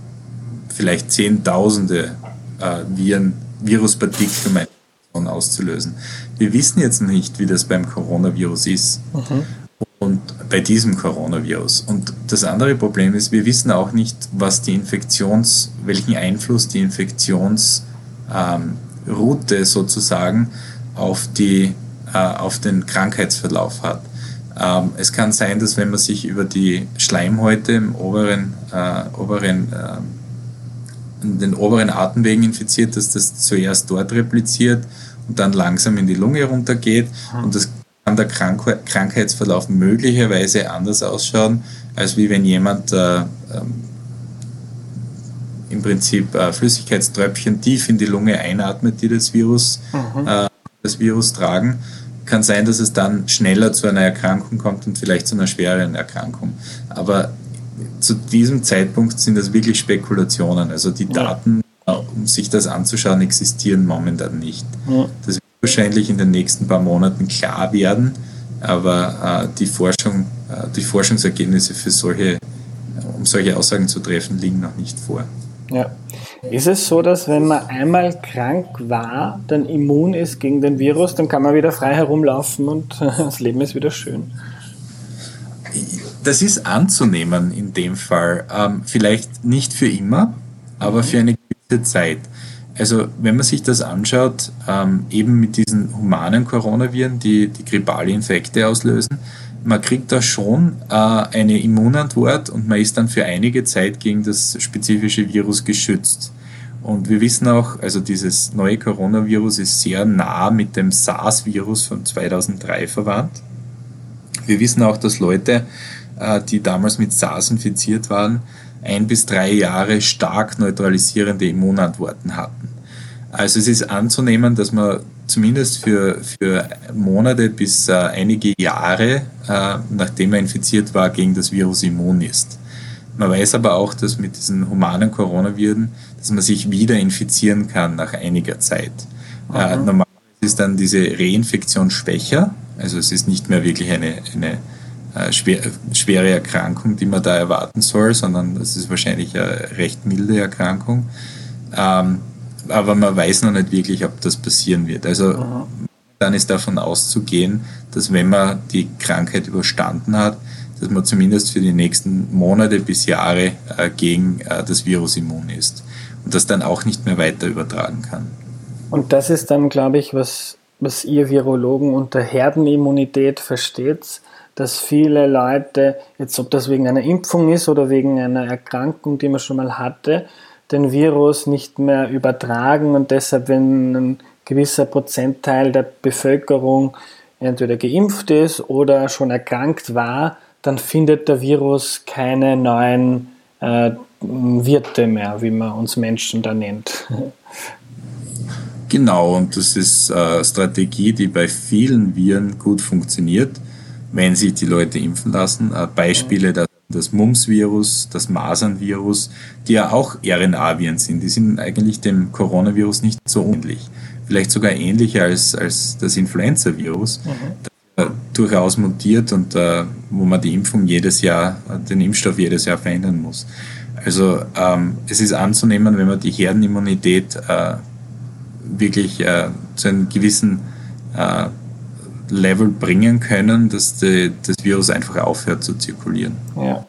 vielleicht Zehntausende äh, Viren, Viruspartikel, um eine Infektion auszulösen. Wir wissen jetzt nicht, wie das beim Coronavirus ist. Mhm und bei diesem Coronavirus. Und das andere Problem ist, wir wissen auch nicht, was die Infektions, welchen Einfluss die Infektionsroute ähm, sozusagen auf, die, auf den Krankheitsverlauf hat. Ähm, es kann sein, dass wenn man sich über die Schleimhäute im oberen, äh, oberen äh, in den oberen Atemwegen infiziert, dass das zuerst dort repliziert und dann langsam in die Lunge runtergeht. Mhm. Und das kann der Krank Krankheitsverlauf möglicherweise anders ausschauen, als wie wenn jemand äh, ähm, im Prinzip äh, Flüssigkeitströpfchen tief in die Lunge einatmet, die das Virus, mhm. äh, das Virus tragen. Kann sein, dass es dann schneller zu einer Erkrankung kommt und vielleicht zu einer schwereren Erkrankung. Aber zu diesem Zeitpunkt sind das wirklich Spekulationen. Also die Daten, um sich das anzuschauen, existieren momentan nicht. Das wahrscheinlich in den nächsten paar Monaten klar werden, aber äh, die, Forschung, äh, die Forschungsergebnisse für solche, um solche Aussagen zu treffen, liegen noch nicht vor. Ja. Ist es so, dass wenn man einmal krank war, dann immun ist gegen den Virus, dann kann man wieder frei herumlaufen und das Leben ist wieder schön? Das ist anzunehmen in dem Fall. Ähm, vielleicht nicht für immer, aber für eine gewisse Zeit. Also wenn man sich das anschaut, ähm, eben mit diesen humanen Coronaviren, die die grippale Infekte auslösen, man kriegt da schon äh, eine Immunantwort und man ist dann für einige Zeit gegen das spezifische Virus geschützt. Und wir wissen auch, also dieses neue Coronavirus ist sehr nah mit dem SARS-Virus von 2003 verwandt. Wir wissen auch, dass Leute, äh, die damals mit SARS infiziert waren, ein bis drei Jahre stark neutralisierende Immunantworten hatten. Also es ist anzunehmen, dass man zumindest für, für Monate bis äh, einige Jahre, äh, nachdem er infiziert war, gegen das Virus immun ist. Man weiß aber auch, dass mit diesen humanen Coronaviren, dass man sich wieder infizieren kann nach einiger Zeit. Äh, normalerweise ist dann diese Reinfektion schwächer, also es ist nicht mehr wirklich eine, eine äh, schwer, schwere Erkrankung, die man da erwarten soll, sondern es ist wahrscheinlich eine recht milde Erkrankung. Ähm, aber man weiß noch nicht wirklich, ob das passieren wird. Also mhm. dann ist davon auszugehen, dass wenn man die Krankheit überstanden hat, dass man zumindest für die nächsten Monate bis Jahre äh, gegen äh, das Virus immun ist und das dann auch nicht mehr weiter übertragen kann. Und das ist dann, glaube ich, was, was ihr Virologen unter Herdenimmunität versteht, dass viele Leute, jetzt ob das wegen einer Impfung ist oder wegen einer Erkrankung, die man schon mal hatte, den Virus nicht mehr übertragen und deshalb, wenn ein gewisser Prozentteil der Bevölkerung entweder geimpft ist oder schon erkrankt war, dann findet der Virus keine neuen äh, Wirte mehr, wie man uns Menschen da nennt. Genau, und das ist eine Strategie, die bei vielen Viren gut funktioniert, wenn sich die Leute impfen lassen. Äh, Beispiele, das, Mumps-Virus, das Masern-Virus, die ja auch RNA-Viren sind, die sind eigentlich dem Coronavirus nicht so ähnlich. Vielleicht sogar ähnlicher als, als das Influenza-Virus, mhm. das durchaus mutiert und äh, wo man die Impfung jedes Jahr, den Impfstoff jedes Jahr verändern muss. Also ähm, es ist anzunehmen, wenn man die Herdenimmunität äh, wirklich äh, zu einem gewissen äh, Level bringen können, dass die, das Virus einfach aufhört zu zirkulieren. Ja.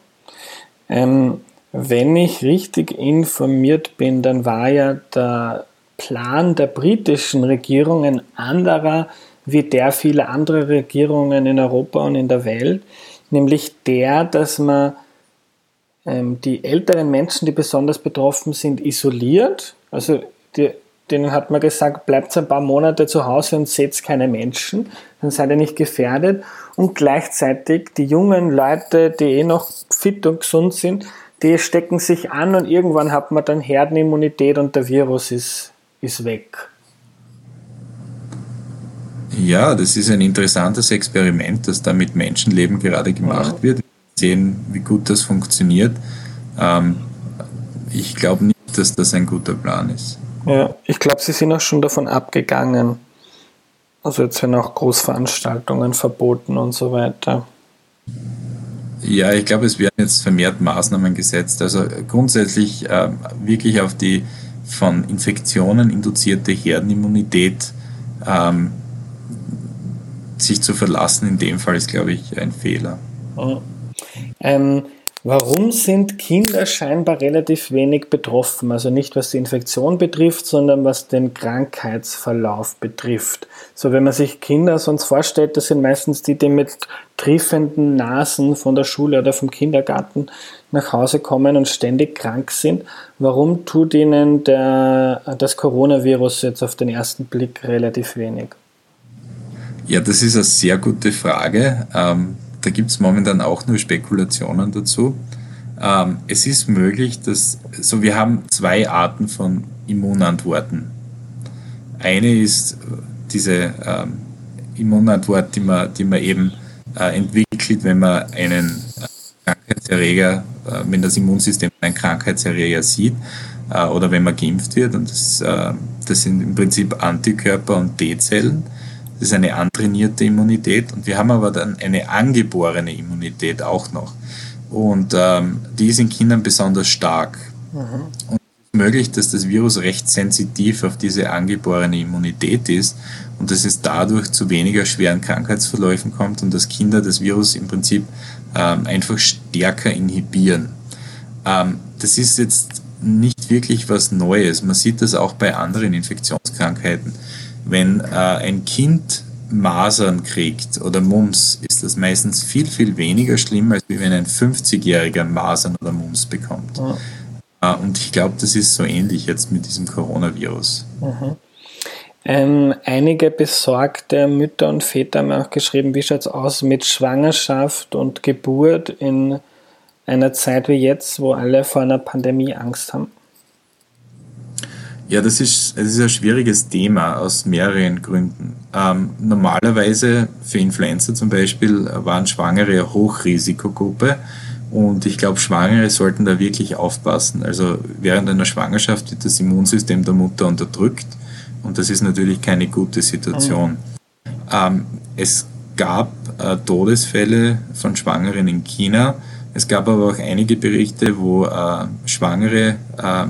Ähm, wenn ich richtig informiert bin, dann war ja der Plan der britischen Regierung ein anderer wie der vieler anderer Regierungen in Europa und in der Welt, nämlich der, dass man ähm, die älteren Menschen, die besonders betroffen sind, isoliert. Also die, denen hat man gesagt, bleibt ein paar Monate zu Hause und seht keine Menschen, dann seid ihr nicht gefährdet. Und gleichzeitig die jungen Leute, die eh noch fit und gesund sind, die stecken sich an und irgendwann hat man dann Herdenimmunität und der Virus ist, ist weg. Ja, das ist ein interessantes Experiment, das da mit Menschenleben gerade gemacht ja. wird sehen, wie gut das funktioniert. Ähm, ich glaube nicht, dass das ein guter Plan ist. Ja, ich glaube, Sie sind auch schon davon abgegangen. Also jetzt werden auch Großveranstaltungen verboten und so weiter. Ja, ich glaube, es werden jetzt vermehrt Maßnahmen gesetzt. Also grundsätzlich äh, wirklich auf die von Infektionen induzierte Herdenimmunität ähm, sich zu verlassen, in dem Fall ist, glaube ich, ein Fehler. Ja. Ähm, warum sind Kinder scheinbar relativ wenig betroffen? Also nicht was die Infektion betrifft, sondern was den Krankheitsverlauf betrifft. So, wenn man sich Kinder sonst vorstellt, das sind meistens die, die mit triefenden Nasen von der Schule oder vom Kindergarten nach Hause kommen und ständig krank sind. Warum tut ihnen der, das Coronavirus jetzt auf den ersten Blick relativ wenig? Ja, das ist eine sehr gute Frage. Ähm da gibt es momentan auch nur Spekulationen dazu. Ähm, es ist möglich, dass, so wir haben zwei Arten von Immunantworten. Eine ist diese ähm, Immunantwort, die man, die man eben äh, entwickelt, wenn man einen Krankheitserreger, äh, wenn das Immunsystem einen Krankheitserreger sieht äh, oder wenn man geimpft wird. Und das, äh, das sind im Prinzip Antikörper und T-Zellen das ist eine antrainierte Immunität und wir haben aber dann eine angeborene Immunität auch noch. Und ähm, die ist in Kindern besonders stark. Mhm. Und es ist möglich, dass das Virus recht sensitiv auf diese angeborene Immunität ist und dass es dadurch zu weniger schweren Krankheitsverläufen kommt und dass Kinder das Virus im Prinzip ähm, einfach stärker inhibieren. Ähm, das ist jetzt nicht wirklich was Neues. Man sieht das auch bei anderen Infektionskrankheiten. Wenn äh, ein Kind Masern kriegt oder Mumps, ist das meistens viel, viel weniger schlimm, als wenn ein 50-Jähriger Masern oder Mumps bekommt. Ja. Äh, und ich glaube, das ist so ähnlich jetzt mit diesem Coronavirus. Mhm. Ähm, einige besorgte Mütter und Väter haben auch geschrieben, wie schaut es aus mit Schwangerschaft und Geburt in einer Zeit wie jetzt, wo alle vor einer Pandemie Angst haben? Ja, das ist, das ist ein schwieriges Thema aus mehreren Gründen. Ähm, normalerweise für Influenza zum Beispiel waren Schwangere eine Hochrisikogruppe und ich glaube, Schwangere sollten da wirklich aufpassen. Also während einer Schwangerschaft wird das Immunsystem der Mutter unterdrückt und das ist natürlich keine gute Situation. Ähm, es gab äh, Todesfälle von Schwangeren in China. Es gab aber auch einige Berichte, wo äh, Schwangere äh,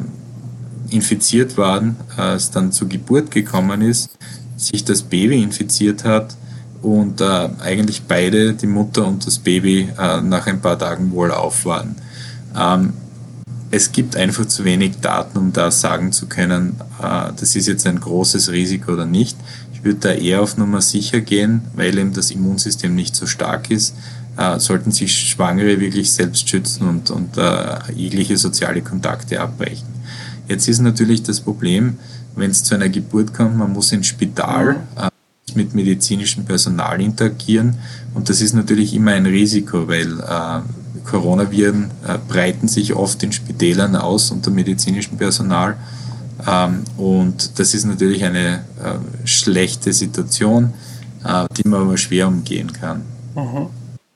infiziert waren, es dann zur Geburt gekommen ist, sich das Baby infiziert hat und äh, eigentlich beide, die Mutter und das Baby, äh, nach ein paar Tagen wohl auf waren. Ähm, es gibt einfach zu wenig Daten, um da sagen zu können, äh, das ist jetzt ein großes Risiko oder nicht. Ich würde da eher auf Nummer sicher gehen, weil eben das Immunsystem nicht so stark ist. Äh, sollten sich Schwangere wirklich selbst schützen und, und äh, jegliche soziale Kontakte abbrechen. Jetzt ist natürlich das Problem, wenn es zu einer Geburt kommt, man muss ins Spital äh, mit medizinischem Personal interagieren und das ist natürlich immer ein Risiko, weil äh, Coronaviren äh, breiten sich oft in Spitälern aus unter medizinischem Personal. Ähm, und das ist natürlich eine äh, schlechte Situation, äh, die man aber schwer umgehen kann. Mhm.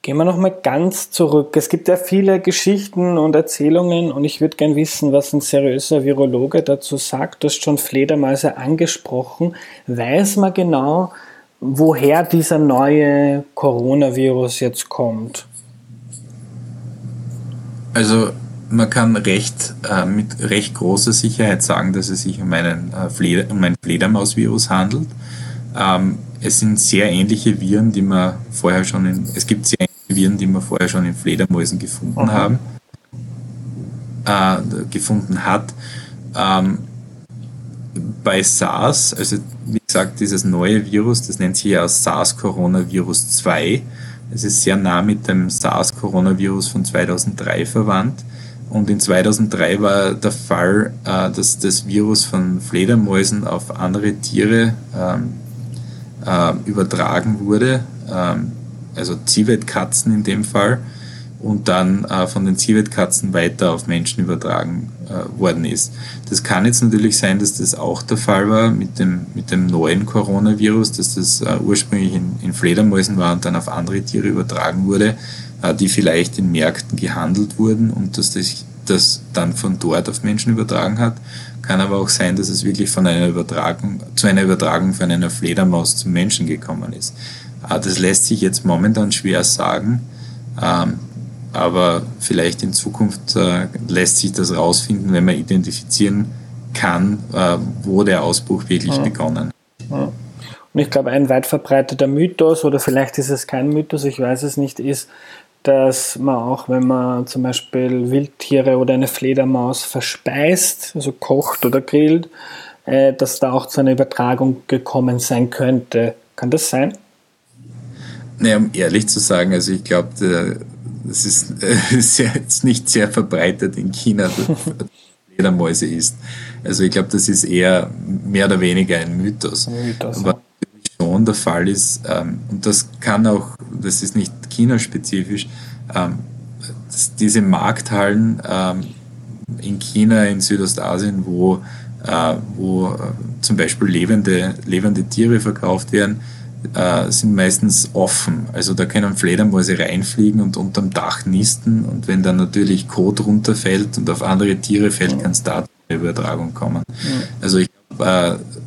Gehen wir nochmal ganz zurück. Es gibt ja viele Geschichten und Erzählungen und ich würde gern wissen, was ein seriöser Virologe dazu sagt. Du hast schon Fledermäuse angesprochen. Weiß man genau, woher dieser neue Coronavirus jetzt kommt? Also man kann recht äh, mit recht großer Sicherheit sagen, dass es sich um, einen, äh, Fleder, um ein Fledermausvirus handelt. Ähm, es sind sehr ähnliche Viren, die man vorher schon in, es gibt sehr Viren, die man vorher schon in Fledermäusen gefunden mhm. haben, äh, gefunden hat. Ähm, bei SARS, also wie gesagt, dieses neue Virus, das nennt sich ja SARS-Coronavirus 2, es ist sehr nah mit dem SARS-Coronavirus von 2003 verwandt. Und in 2003 war der Fall, äh, dass das Virus von Fledermäusen auf andere Tiere ähm, äh, übertragen wurde, ähm, also Zivetkatzen in dem Fall und dann äh, von den Zivetkatzen weiter auf Menschen übertragen äh, worden ist. Das kann jetzt natürlich sein, dass das auch der Fall war mit dem, mit dem neuen Coronavirus, dass das äh, ursprünglich in, in Fledermäusen war und dann auf andere Tiere übertragen wurde, äh, die vielleicht in Märkten gehandelt wurden und dass das, das dann von dort auf Menschen übertragen hat. Kann aber auch sein, dass es wirklich von einer Übertragung, zu einer Übertragung von einer Fledermaus zum Menschen gekommen ist. Äh, das lässt sich jetzt momentan schwer sagen. Ähm, aber vielleicht in Zukunft äh, lässt sich das rausfinden, wenn man identifizieren kann, äh, wo der Ausbruch wirklich ja. begonnen hat. Ja. Und ich glaube, ein weit verbreiteter Mythos, oder vielleicht ist es kein Mythos, ich weiß es nicht, ist, dass man auch, wenn man zum Beispiel Wildtiere oder eine Fledermaus verspeist, also kocht oder grillt, äh, dass da auch zu einer Übertragung gekommen sein könnte. Kann das sein? Naja, um ehrlich zu sagen, also ich glaube, das ist, äh, sehr, ist nicht sehr verbreitet in China, dass Fledermäuse isst. Also ich glaube, das ist eher mehr oder weniger ein Mythos. Mythos Aber ja. schon der Fall ist, ähm, und das kann auch, das ist nicht China-spezifisch, ähm, diese Markthallen ähm, in China, in Südostasien, wo, äh, wo äh, zum Beispiel lebende, lebende Tiere verkauft werden, äh, sind meistens offen. Also da können Fledermäuse reinfliegen und unterm Dach nisten und wenn dann natürlich Kot runterfällt und auf andere Tiere fällt, kann es da zu einer Übertragung kommen. Also ich glaube, äh,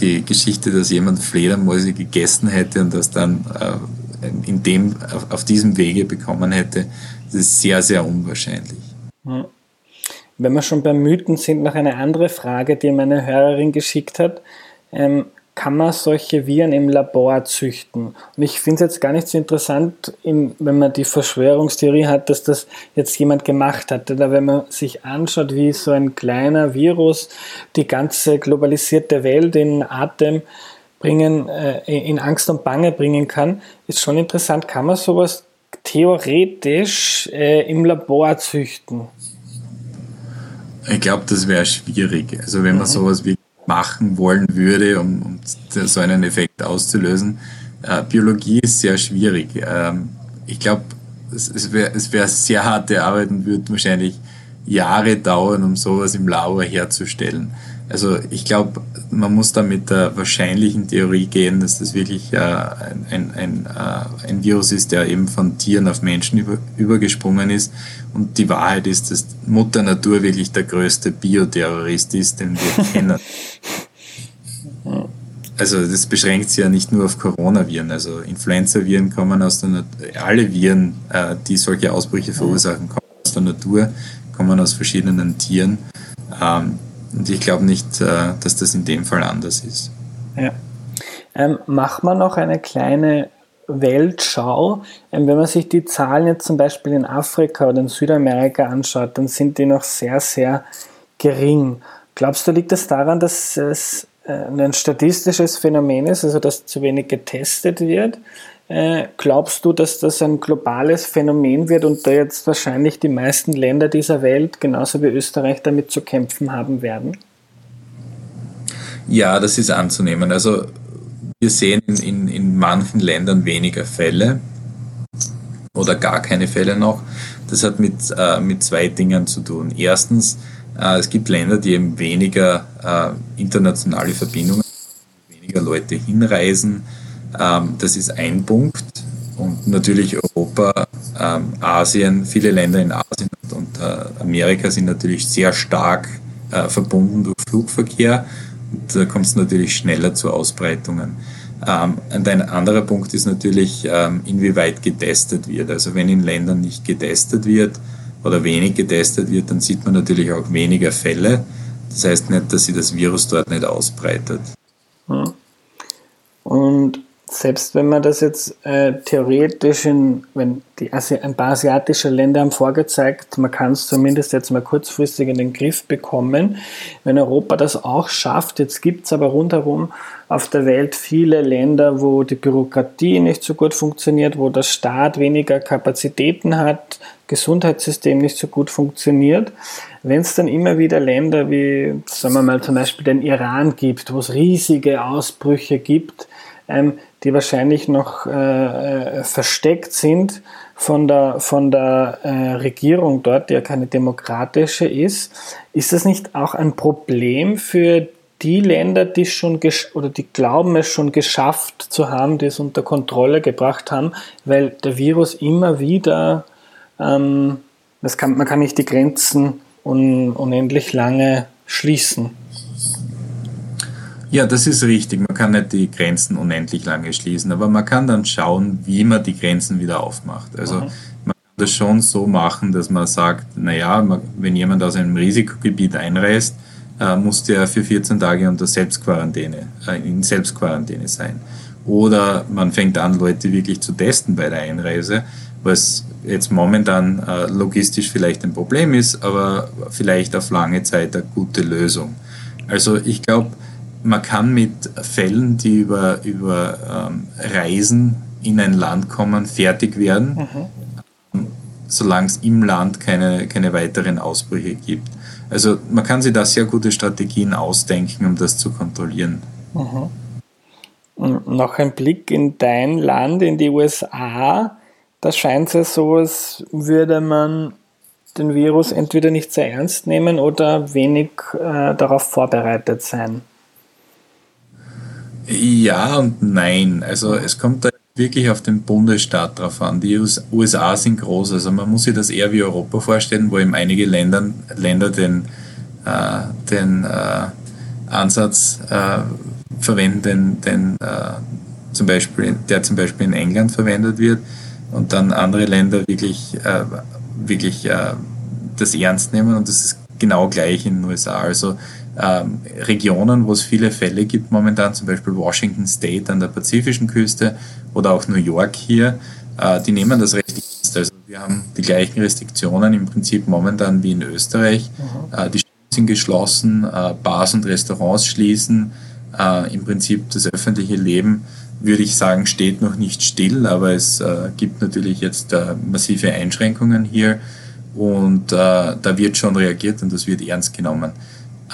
die Geschichte, dass jemand Fledermäuse gegessen hätte und das dann äh, in dem, auf, auf, diesem Wege bekommen hätte, das ist sehr, sehr unwahrscheinlich. Wenn wir schon beim Mythen sind, noch eine andere Frage, die meine Hörerin geschickt hat. Ähm, kann man solche Viren im Labor züchten. Und ich finde es jetzt gar nicht so interessant, wenn man die Verschwörungstheorie hat, dass das jetzt jemand gemacht hat. Oder wenn man sich anschaut, wie so ein kleiner Virus die ganze globalisierte Welt in Atem bringen, äh, in Angst und Bange bringen kann, ist schon interessant. Kann man sowas theoretisch äh, im Labor züchten? Ich glaube, das wäre schwierig. Also wenn man mhm. sowas wie machen wollen würde, um, um so einen Effekt auszulösen. Äh, Biologie ist sehr schwierig. Ähm, ich glaube, es, wäre es wär sehr harte Arbeit und würde wahrscheinlich Jahre dauern, um sowas im Labor herzustellen. Also ich glaube, man muss da mit der wahrscheinlichen Theorie gehen, dass das wirklich äh, ein, ein, ein, äh, ein Virus ist, der eben von Tieren auf Menschen über, übergesprungen ist. Und die Wahrheit ist, dass Mutter Natur wirklich der größte Bioterrorist ist, den wir kennen. Also das beschränkt sich ja nicht nur auf Coronaviren. Also Influenza-Viren kommen aus der Natur, alle Viren, äh, die solche Ausbrüche verursachen, kommen aus der Natur, kommen aus verschiedenen Tieren. Ähm, und ich glaube nicht, äh, dass das in dem Fall anders ist. Ja. Ähm, macht man noch eine kleine Weltschau. Ähm, wenn man sich die Zahlen jetzt zum Beispiel in Afrika oder in Südamerika anschaut, dann sind die noch sehr, sehr gering. Glaubst du, liegt das daran, dass es äh, ein statistisches Phänomen ist, also dass zu wenig getestet wird? Äh, glaubst du, dass das ein globales Phänomen wird und da jetzt wahrscheinlich die meisten Länder dieser Welt, genauso wie Österreich, damit zu kämpfen haben werden? Ja, das ist anzunehmen. Also wir sehen in, in manchen Ländern weniger Fälle oder gar keine Fälle noch. Das hat mit, äh, mit zwei Dingen zu tun. Erstens, äh, es gibt Länder, die eben weniger äh, internationale Verbindungen, weniger Leute hinreisen. Ähm, das ist ein Punkt. Und natürlich Europa, ähm, Asien, viele Länder in Asien und, und äh, Amerika sind natürlich sehr stark äh, verbunden durch Flugverkehr da kommt es natürlich schneller zu Ausbreitungen. Ähm, und ein anderer Punkt ist natürlich, inwieweit getestet wird. Also wenn in Ländern nicht getestet wird oder wenig getestet wird, dann sieht man natürlich auch weniger Fälle. Das heißt nicht, dass sich das Virus dort nicht ausbreitet. Und selbst wenn man das jetzt äh, theoretisch in, wenn die Asi ein paar asiatische Länder haben vorgezeigt, man kann es zumindest jetzt mal kurzfristig in den Griff bekommen. Wenn Europa das auch schafft, jetzt gibt es aber rundherum auf der Welt viele Länder, wo die Bürokratie nicht so gut funktioniert, wo der Staat weniger Kapazitäten hat, Gesundheitssystem nicht so gut funktioniert. Wenn es dann immer wieder Länder wie, sagen wir mal, zum Beispiel den Iran gibt, wo es riesige Ausbrüche gibt, ähm, die wahrscheinlich noch äh, äh, versteckt sind von der, von der äh, Regierung dort, die ja keine demokratische ist. Ist das nicht auch ein Problem für die Länder, die schon oder die glauben es schon geschafft zu haben, die es unter Kontrolle gebracht haben, weil der Virus immer wieder, ähm, das kann, man kann nicht die Grenzen un, unendlich lange schließen. Ja, das ist richtig. Man kann nicht die Grenzen unendlich lange schließen, aber man kann dann schauen, wie man die Grenzen wieder aufmacht. Also mhm. man kann das schon so machen, dass man sagt, naja, wenn jemand aus einem Risikogebiet einreist, äh, muss der für 14 Tage unter Selbstquarantäne, äh, in Selbstquarantäne sein. Oder man fängt an, Leute wirklich zu testen bei der Einreise, was jetzt momentan äh, logistisch vielleicht ein Problem ist, aber vielleicht auf lange Zeit eine gute Lösung. Also ich glaube, man kann mit Fällen, die über, über ähm, Reisen in ein Land kommen, fertig werden, mhm. solange es im Land keine, keine weiteren Ausbrüche gibt. Also man kann sich da sehr gute Strategien ausdenken, um das zu kontrollieren. Mhm. Noch ein Blick in dein Land, in die USA. Da scheint es ja so, als würde man den Virus entweder nicht sehr ernst nehmen oder wenig äh, darauf vorbereitet sein. Ja und nein. Also es kommt da wirklich auf den Bundesstaat drauf an. Die USA sind groß, also man muss sich das eher wie Europa vorstellen, wo eben einige Länder, Länder den, äh, den äh, Ansatz äh, verwenden, den, den äh, zum Beispiel, der zum Beispiel in England verwendet wird und dann andere Länder wirklich, äh, wirklich äh, das ernst nehmen und das ist genau gleich in den USA. Also ähm, Regionen, wo es viele Fälle gibt momentan, zum Beispiel Washington State an der pazifischen Küste oder auch New York hier, äh, die nehmen das recht ernst. Also wir haben die gleichen Restriktionen im Prinzip momentan wie in Österreich. Mhm. Äh, die sind geschlossen, äh, Bars und Restaurants schließen. Äh, Im Prinzip das öffentliche Leben, würde ich sagen, steht noch nicht still, aber es äh, gibt natürlich jetzt äh, massive Einschränkungen hier und da wird schon reagiert und das wird ernst genommen.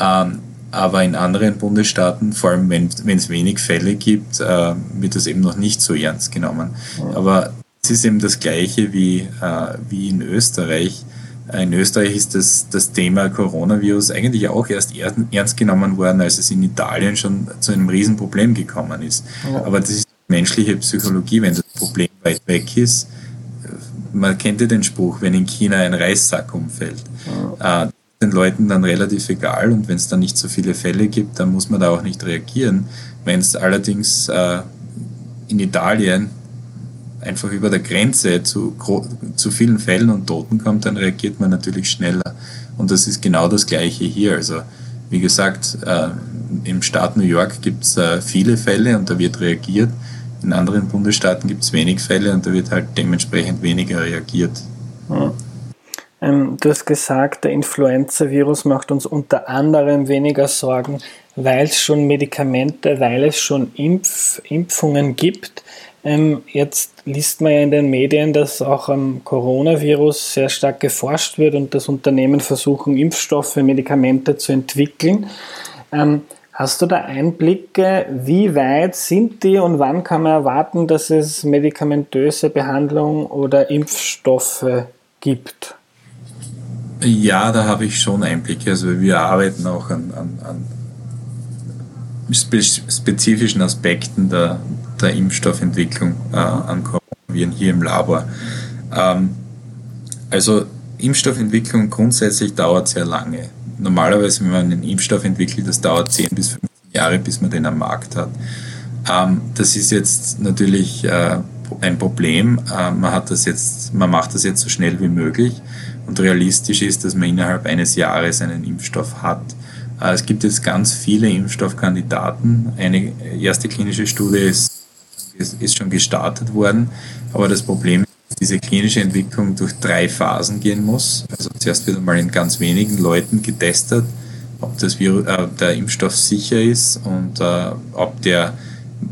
Ähm, aber in anderen Bundesstaaten, vor allem wenn es wenig Fälle gibt, äh, wird das eben noch nicht so ernst genommen. Aber es ist eben das Gleiche wie, äh, wie in Österreich. In Österreich ist das, das Thema Coronavirus eigentlich auch erst ernst genommen worden, als es in Italien schon zu einem Riesenproblem gekommen ist. Ja. Aber das ist menschliche Psychologie, wenn das Problem weit weg ist. Man kennt ja den Spruch, wenn in China ein Reissack umfällt. Ja. Äh, den Leuten dann relativ egal und wenn es dann nicht so viele Fälle gibt, dann muss man da auch nicht reagieren. Wenn es allerdings äh, in Italien einfach über der Grenze zu, zu vielen Fällen und Toten kommt, dann reagiert man natürlich schneller. Und das ist genau das Gleiche hier. Also wie gesagt, äh, im Staat New York gibt es äh, viele Fälle und da wird reagiert. In anderen Bundesstaaten gibt es wenig Fälle und da wird halt dementsprechend weniger reagiert. Ja. Ähm, du hast gesagt, der Influenza-Virus macht uns unter anderem weniger Sorgen, weil es schon Medikamente, weil es schon Impf Impfungen gibt. Ähm, jetzt liest man ja in den Medien, dass auch am Coronavirus sehr stark geforscht wird und dass Unternehmen versuchen, Impfstoffe, Medikamente zu entwickeln. Ähm, hast du da Einblicke, wie weit sind die und wann kann man erwarten, dass es medikamentöse Behandlung oder Impfstoffe gibt? Ja, da habe ich schon Einblicke. Also wir arbeiten auch an, an, an spezifischen Aspekten der, der Impfstoffentwicklung äh, an Coronaviren hier im Labor. Ähm, also Impfstoffentwicklung grundsätzlich dauert sehr lange. Normalerweise, wenn man einen Impfstoff entwickelt, das dauert 10 bis 15 Jahre, bis man den am Markt hat. Ähm, das ist jetzt natürlich äh, ein Problem. Äh, man hat das jetzt, man macht das jetzt so schnell wie möglich und realistisch ist, dass man innerhalb eines Jahres einen Impfstoff hat. Äh, es gibt jetzt ganz viele Impfstoffkandidaten. Eine erste klinische Studie ist, ist, schon gestartet worden, aber das Problem ist, dass diese klinische Entwicklung durch drei Phasen gehen muss. Also zuerst wird einmal in ganz wenigen Leuten getestet, ob das Virus, äh, der Impfstoff sicher ist und äh, ob der,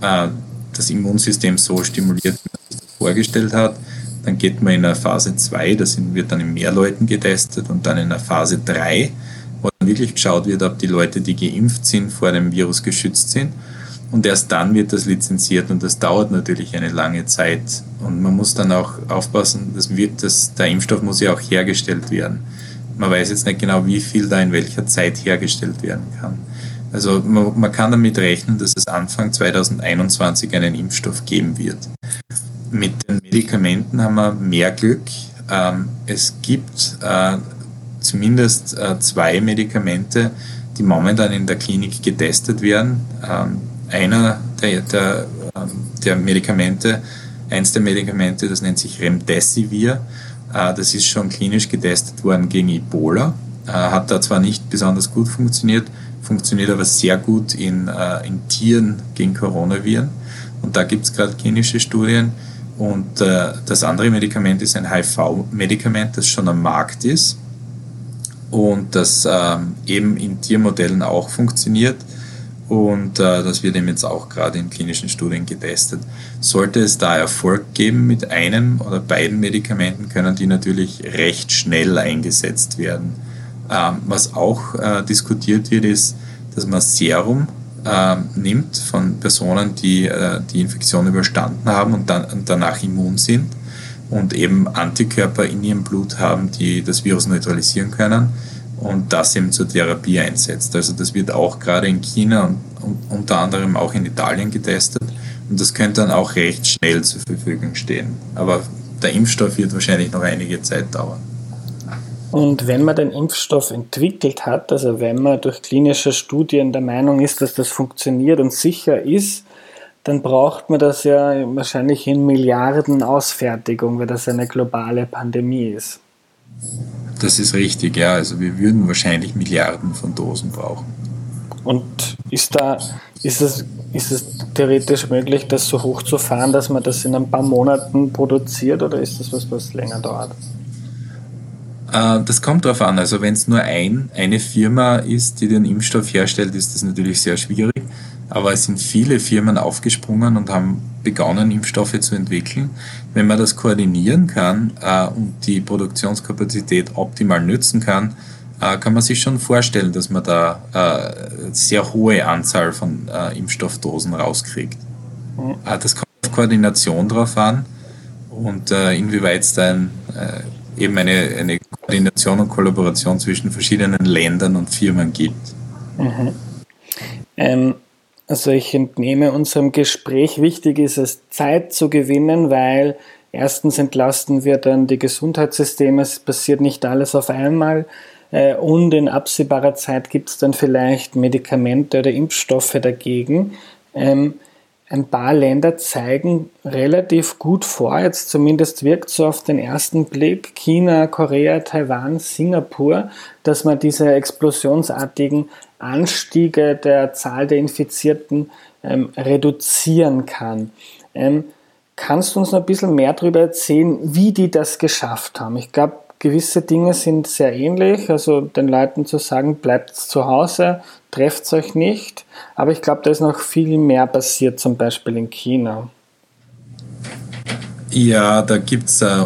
äh, das Immunsystem so stimuliert, wie man sich das vorgestellt hat. Dann geht man in eine Phase 2, da wird dann in mehr Leuten getestet und dann in einer Phase 3, wo dann wirklich geschaut wird, ob die Leute, die geimpft sind, vor dem Virus geschützt sind. Und erst dann wird das lizenziert und das dauert natürlich eine lange Zeit. Und man muss dann auch aufpassen, dass wird das, der Impfstoff muss ja auch hergestellt werden. Man weiß jetzt nicht genau, wie viel da in welcher Zeit hergestellt werden kann. Also man, man kann damit rechnen, dass es Anfang 2021 einen Impfstoff geben wird. Mit den Medikamenten haben wir mehr Glück. Ähm, es gibt äh, zumindest äh, zwei Medikamente, die momentan in der Klinik getestet werden. Ähm, einer der, der, ähm, der Medikamente, eins der Medikamente, das nennt sich Remdesivir, äh, das ist schon klinisch getestet worden gegen Ebola, hat da zwar nicht besonders gut funktioniert, funktioniert aber sehr gut in, in Tieren gegen Coronaviren. Und da gibt es gerade klinische Studien, und äh, das andere Medikament ist ein HIV-Medikament, das schon am Markt ist und das ähm, eben in Tiermodellen auch funktioniert. Und äh, das wird eben jetzt auch gerade in klinischen Studien getestet. Sollte es da Erfolg geben mit einem oder beiden Medikamenten, können die natürlich recht schnell eingesetzt werden. Ähm, was auch äh, diskutiert wird, ist, dass man Serum äh, nimmt von Personen, die äh, die Infektion überstanden haben und, dann, danach immun sind und eben Antikörper in ihrem Blut haben, die das Virus neutralisieren können und das eben zur Therapie einsetzt. Also das wird auch gerade in China und, und unter anderem auch in Italien getestet und das könnte dann auch recht schnell zur Verfügung stehen. Aber der Impfstoff wird wahrscheinlich noch einige Zeit dauern. Und wenn man den Impfstoff entwickelt hat, also wenn man durch klinische Studien der Meinung ist, dass das funktioniert und sicher ist, dann braucht man das ja wahrscheinlich in Milliarden Ausfertigung, weil das eine globale Pandemie ist. Das ist richtig, ja. Also wir würden wahrscheinlich Milliarden von Dosen brauchen. Und ist da, ist es, ist es theoretisch möglich, das so hochzufahren, dass man das in ein paar Monaten produziert oder ist das was, was länger dauert? Äh, das kommt darauf an. Also wenn es nur ein, eine Firma ist, die den Impfstoff herstellt, ist das natürlich sehr schwierig. Aber es sind viele Firmen aufgesprungen und haben begonnen, Impfstoffe zu entwickeln. Wenn man das koordinieren kann äh, und die Produktionskapazität optimal nützen kann, äh, kann man sich schon vorstellen, dass man da äh, sehr hohe Anzahl von Impfstoffdosen rauskriegt. Mhm. Das kommt auf Koordination drauf an und inwieweit es da ein, eben eine, eine Koordination und Kollaboration zwischen verschiedenen Ländern und Firmen gibt. Mhm. Ähm, also ich entnehme unserem Gespräch, wichtig ist es, Zeit zu gewinnen, weil erstens entlasten wir dann die Gesundheitssysteme, es passiert nicht alles auf einmal äh, und in absehbarer Zeit gibt es dann vielleicht Medikamente oder Impfstoffe dagegen. Ähm, ein paar Länder zeigen relativ gut vor, jetzt zumindest wirkt so auf den ersten Blick, China, Korea, Taiwan, Singapur, dass man diese explosionsartigen Anstiege der Zahl der Infizierten ähm, reduzieren kann. Ähm, kannst du uns noch ein bisschen mehr darüber erzählen, wie die das geschafft haben? Ich glaube, gewisse Dinge sind sehr ähnlich. Also den Leuten zu sagen, bleibt zu Hause, trefft euch nicht. Aber ich glaube, da ist noch viel mehr passiert, zum Beispiel in China. Ja, da gibt es äh,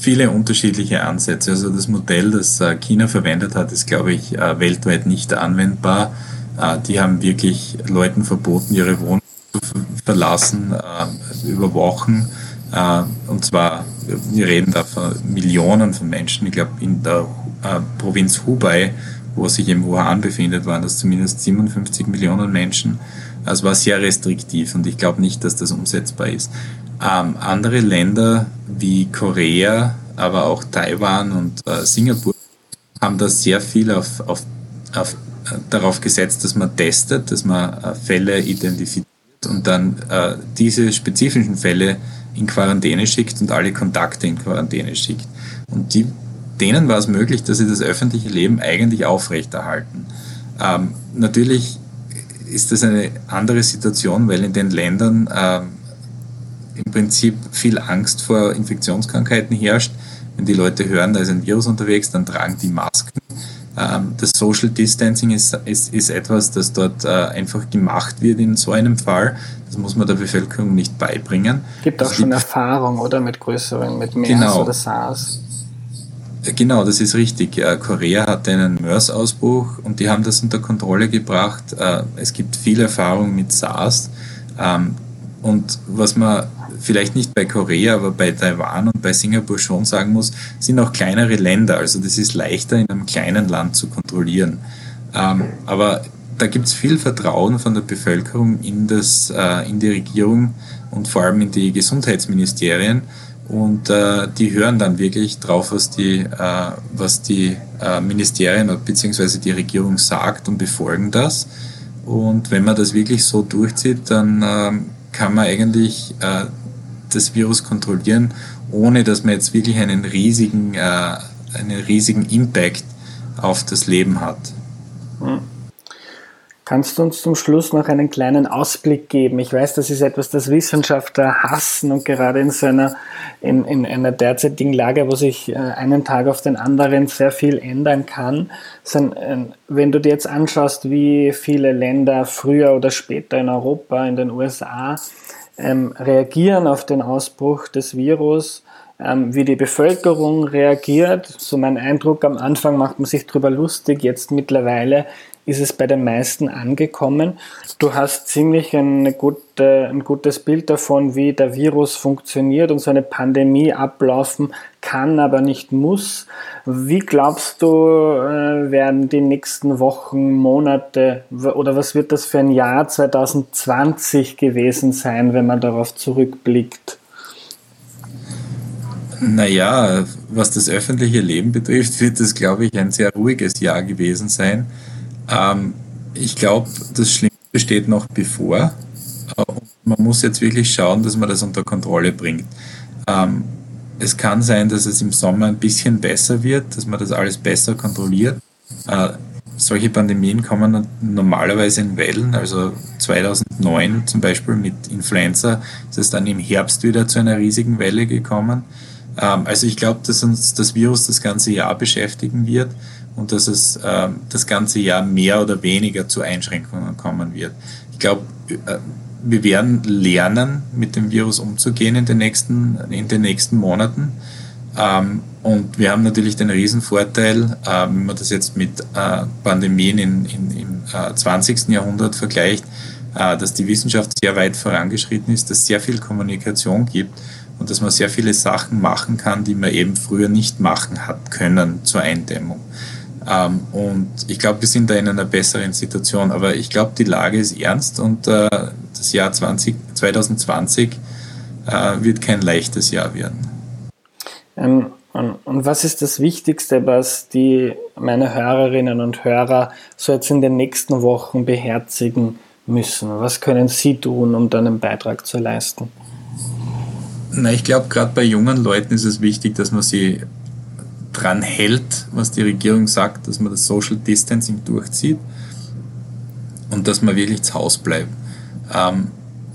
viele unterschiedliche Ansätze. Also das Modell, das äh, China verwendet hat, ist, glaube ich, äh, weltweit nicht anwendbar. Äh, die haben wirklich Leuten verboten, ihre Wohnung zu verlassen äh, über Wochen. Äh, und zwar, wir reden da von Millionen von Menschen. Ich glaube, in der Provinz Hubei, wo sich eben Wuhan befindet, waren das zumindest 57 Millionen Menschen. Also war sehr restriktiv und ich glaube nicht, dass das umsetzbar ist. Ähm, andere Länder wie Korea, aber auch Taiwan und äh, Singapur haben da sehr viel auf, auf, auf, äh, darauf gesetzt, dass man testet, dass man äh, Fälle identifiziert und dann äh, diese spezifischen Fälle in Quarantäne schickt und alle Kontakte in Quarantäne schickt. Und die, denen war es möglich, dass sie das öffentliche Leben eigentlich aufrechterhalten. Ähm, natürlich ist das eine andere Situation, weil in den Ländern ähm, im Prinzip viel Angst vor Infektionskrankheiten herrscht. Wenn die Leute hören, da ist ein Virus unterwegs, dann tragen die Masken. Ähm, das Social Distancing ist, ist, ist etwas, das dort äh, einfach gemacht wird in so einem Fall. Das muss man der Bevölkerung nicht beibringen. Gibt auch also schon Erfahrung, oder? Mit größeren, mit MERS genau. oder SARS. Genau, das ist richtig. Korea hatte einen MERS-Ausbruch und die haben das unter Kontrolle gebracht. Äh, es gibt viel Erfahrung mit SARS. Und was man vielleicht nicht bei Korea, aber bei Taiwan und bei Singapur schon sagen muss, sind auch kleinere Länder. Also das ist leichter in einem kleinen Land zu kontrollieren. Ähm, aber da gibt es viel Vertrauen von der Bevölkerung in, das, äh, in die Regierung und vor allem in die Gesundheitsministerien. Und äh, die hören dann wirklich drauf, was die, äh, was die äh, Ministerien bzw. die Regierung sagt und befolgen das. Und wenn man das wirklich so durchzieht, dann ähm, kann man eigentlich äh, das Virus kontrollieren, ohne dass man jetzt wirklich einen riesigen, äh, einen riesigen Impact auf das Leben hat. Hm. Kannst du uns zum Schluss noch einen kleinen Ausblick geben? Ich weiß, das ist etwas, das Wissenschaftler hassen und gerade in so einer, in, in einer derzeitigen Lage, wo sich äh, einen Tag auf den anderen sehr viel ändern kann. Äh, wenn du dir jetzt anschaust, wie viele Länder früher oder später in Europa, in den USA ähm, reagieren auf den Ausbruch des Virus, ähm, wie die Bevölkerung reagiert. So mein Eindruck, am Anfang macht man sich darüber lustig, jetzt mittlerweile ist es bei den meisten angekommen. Du hast ziemlich gute, ein gutes Bild davon, wie der Virus funktioniert und so eine Pandemie ablaufen kann, aber nicht muss. Wie glaubst du, äh, werden die nächsten Wochen, Monate oder was wird das für ein Jahr 2020 gewesen sein, wenn man darauf zurückblickt? Naja, was das öffentliche Leben betrifft, wird es, glaube ich, ein sehr ruhiges Jahr gewesen sein. Ähm, ich glaube, das Schlimmste steht noch bevor. Äh, man muss jetzt wirklich schauen, dass man das unter Kontrolle bringt. Ähm, es kann sein, dass es im Sommer ein bisschen besser wird, dass man das alles besser kontrolliert. Äh, solche Pandemien kommen normalerweise in Wellen. Also 2009 zum Beispiel mit Influenza ist es dann im Herbst wieder zu einer riesigen Welle gekommen. Ähm, also ich glaube, dass uns das Virus das ganze Jahr beschäftigen wird und dass es äh, das ganze Jahr mehr oder weniger zu Einschränkungen kommen wird. Ich glaube, äh, wir werden lernen, mit dem Virus umzugehen in den nächsten, in den nächsten Monaten. Ähm, und wir haben natürlich den Riesenvorteil, äh, wenn man das jetzt mit äh, Pandemien in, in, im 20. Äh, Jahrhundert vergleicht, äh, dass die Wissenschaft sehr weit vorangeschritten ist, dass es sehr viel Kommunikation gibt und dass man sehr viele Sachen machen kann, die man eben früher nicht machen hat können zur Eindämmung. Ähm, und ich glaube, wir sind da in einer besseren Situation. Aber ich glaube, die Lage ist ernst und äh, das Jahr 20, 2020 äh, wird kein leichtes Jahr werden. Ähm, und, und was ist das Wichtigste, was die meine Hörerinnen und Hörer so jetzt in den nächsten Wochen beherzigen müssen? Was können Sie tun, um dann einen Beitrag zu leisten? Na, ich glaube, gerade bei jungen Leuten ist es wichtig, dass man sie dran hält, was die Regierung sagt, dass man das Social Distancing durchzieht und dass man wirklich zu Hause bleibt. Ähm,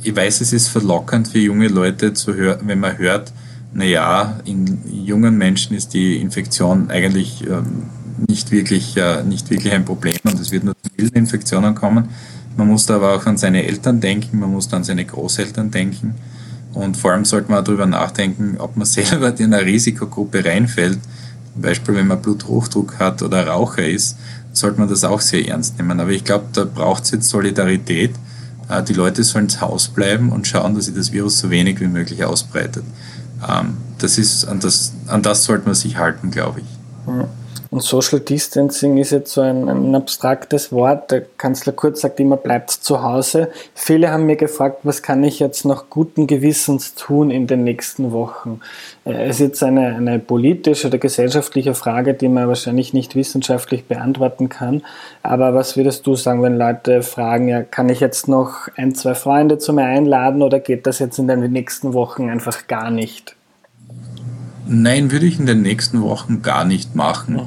ich weiß, es ist verlockend für junge Leute zu hören, wenn man hört, naja, in jungen Menschen ist die Infektion eigentlich ähm, nicht wirklich, äh, nicht wirklich ein Problem und es wird nur zu milden Infektionen kommen. Man muss da aber auch an seine Eltern denken, man muss an seine Großeltern denken und vor allem sollte man darüber nachdenken, ob man selber in eine Risikogruppe reinfällt. Beispiel, wenn man Bluthochdruck hat oder Raucher ist, sollte man das auch sehr ernst nehmen. Aber ich glaube, da braucht es jetzt Solidarität. Äh, die Leute sollen zu Hause bleiben und schauen, dass sich das Virus so wenig wie möglich ausbreitet. Ähm, das ist, an das, an das sollte man sich halten, glaube ich. Und Social Distancing ist jetzt so ein, ein, abstraktes Wort. Der Kanzler Kurz sagt immer, bleibt zu Hause. Viele haben mir gefragt, was kann ich jetzt noch guten Gewissens tun in den nächsten Wochen? Äh, es ist jetzt eine, eine politische oder gesellschaftliche Frage, die man wahrscheinlich nicht wissenschaftlich beantworten kann. Aber was würdest du sagen, wenn Leute fragen, ja, kann ich jetzt noch ein, zwei Freunde zu mir einladen oder geht das jetzt in den nächsten Wochen einfach gar nicht? Nein, würde ich in den nächsten Wochen gar nicht machen. Mhm.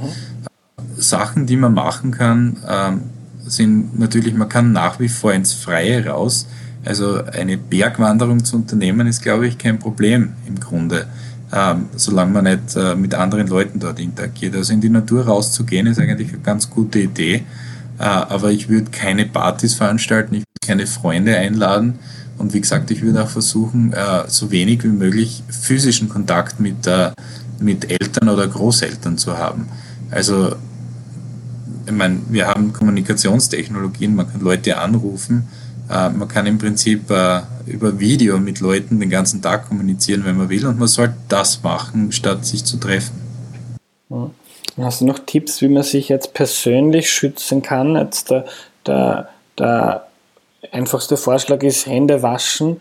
Sachen, die man machen kann, ähm, sind natürlich, man kann nach wie vor ins Freie raus. Also eine Bergwanderung zu unternehmen, ist, glaube ich, kein Problem im Grunde, ähm, solange man nicht äh, mit anderen Leuten dort interagiert. Also in die Natur rauszugehen, ist eigentlich eine ganz gute Idee. Äh, aber ich würde keine Partys veranstalten, ich würde keine Freunde einladen und wie gesagt, ich würde auch versuchen, äh, so wenig wie möglich physischen Kontakt mit, äh, mit Eltern oder Großeltern zu haben. Also, ich meine, wir haben Kommunikationstechnologien, man kann Leute anrufen, äh, man kann im Prinzip über Video mit Leuten den ganzen Tag kommunizieren, wenn man will, und man sollte das machen, statt sich zu treffen. Hast du noch Tipps, wie man sich jetzt persönlich schützen kann? Jetzt der, der, der einfachste Vorschlag ist Hände waschen.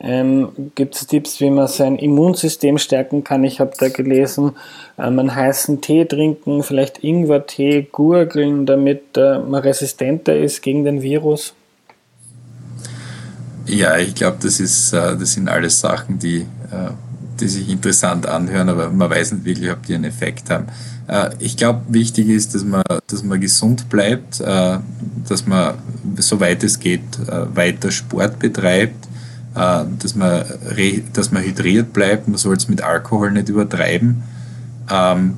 Ähm, Gibt es Tipps, wie man sein Immunsystem stärken kann? Ich habe da gelesen, äh, man heißen Tee trinken, vielleicht Ingwertee, gurgeln, damit äh, man resistenter ist gegen den Virus. Ja, ich glaube, das, äh, das sind alles Sachen, die, äh, die sich interessant anhören, aber man weiß nicht wirklich, ob die einen Effekt haben. Äh, ich glaube, wichtig ist, dass man, dass man gesund bleibt, äh, dass man, soweit es geht, äh, weiter Sport betreibt, dass man, dass man hydriert bleibt. Man soll es mit Alkohol nicht übertreiben. Ähm,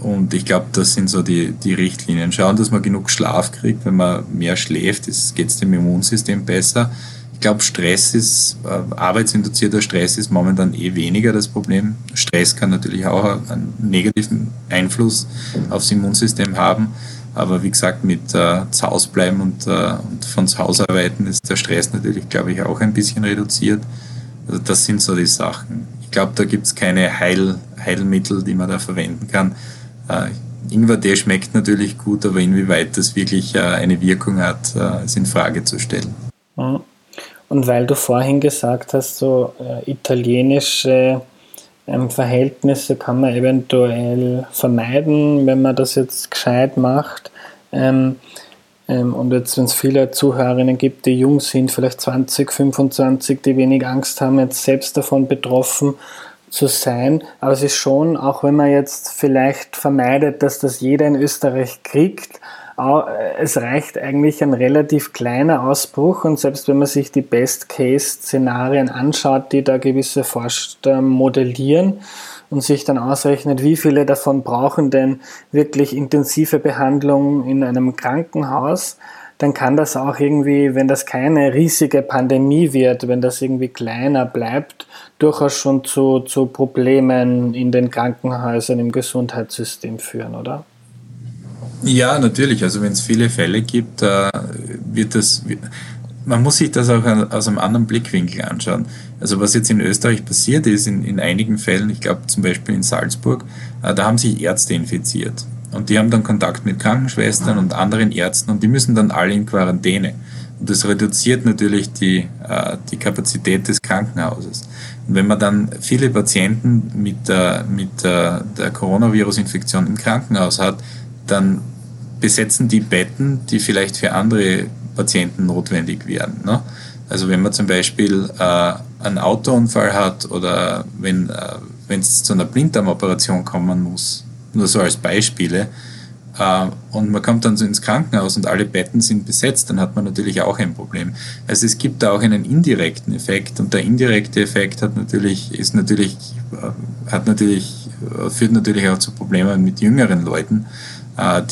und ich glaube, das sind so die, die Richtlinien. Schauen, dass man genug Schlaf kriegt. Wenn man mehr schläft, geht es dem Immunsystem besser. Ich glaube, Stress ist, äh, arbeitsinduzierter Stress ist momentan eh weniger das Problem. Stress kann natürlich auch einen negativen Einfluss aufs Immunsystem haben. Aber wie gesagt, mit äh, zu Hause bleiben und, äh, und von zu Hause arbeiten ist der Stress natürlich, glaube ich, auch ein bisschen reduziert. Also das sind so die Sachen. Ich glaube, da gibt es keine Heil, Heilmittel, die man da verwenden kann. Äh, Ingwertee schmeckt natürlich gut, aber inwieweit das wirklich äh, eine Wirkung hat, äh, ist in Frage zu stellen. Mhm. Und weil du vorhin gesagt hast, so äh, italienische ähm, Verhältnisse kann man eventuell vermeiden, wenn man das jetzt gescheit macht. Ähm, ähm, und jetzt, wenn es viele Zuhörerinnen gibt, die jung sind, vielleicht 20, 25, die wenig Angst haben, jetzt selbst davon betroffen zu sein. Aber es ist schon, auch wenn man jetzt vielleicht vermeidet, dass das jeder in Österreich kriegt, es reicht eigentlich ein relativ kleiner Ausbruch und selbst wenn man sich die Best-Case-Szenarien anschaut, die da gewisse Forscher modellieren und sich dann ausrechnet, wie viele davon brauchen denn wirklich intensive Behandlung in einem Krankenhaus, dann kann das auch irgendwie, wenn das keine riesige Pandemie wird, wenn das irgendwie kleiner bleibt, durchaus schon zu, zu Problemen in den Krankenhäusern im Gesundheitssystem führen, oder? Ja, natürlich. Also wenn es viele Fälle gibt, äh, wird das, man muss sich das auch aus einem anderen Blickwinkel anschauen. Also was jetzt in Österreich passiert ist, in, in einigen Fällen, ich glaube zum Beispiel in Salzburg, äh, da haben sich Ärzte infiziert. Und die haben dann Kontakt mit Krankenschwestern und anderen Ärzten und die müssen dann alle in Quarantäne. Und das reduziert natürlich die, äh, die Kapazität des Krankenhauses. Und wenn man dann viele Patienten mit, äh, mit äh, der Coronavirus-Infektion im Krankenhaus hat, dann besetzen die Betten, die vielleicht für andere Patienten notwendig wären. Ne? Also wenn man zum Beispiel äh, einen Autounfall hat oder wenn äh, es zu einer Blinddarmoperation kommen muss, nur so als Beispiele, äh, und man kommt dann so ins Krankenhaus und alle Betten sind besetzt, dann hat man natürlich auch ein Problem. Also es gibt da auch einen indirekten Effekt und der indirekte Effekt hat natürlich, ist natürlich, äh, hat natürlich, äh, führt natürlich auch zu Problemen mit jüngeren Leuten,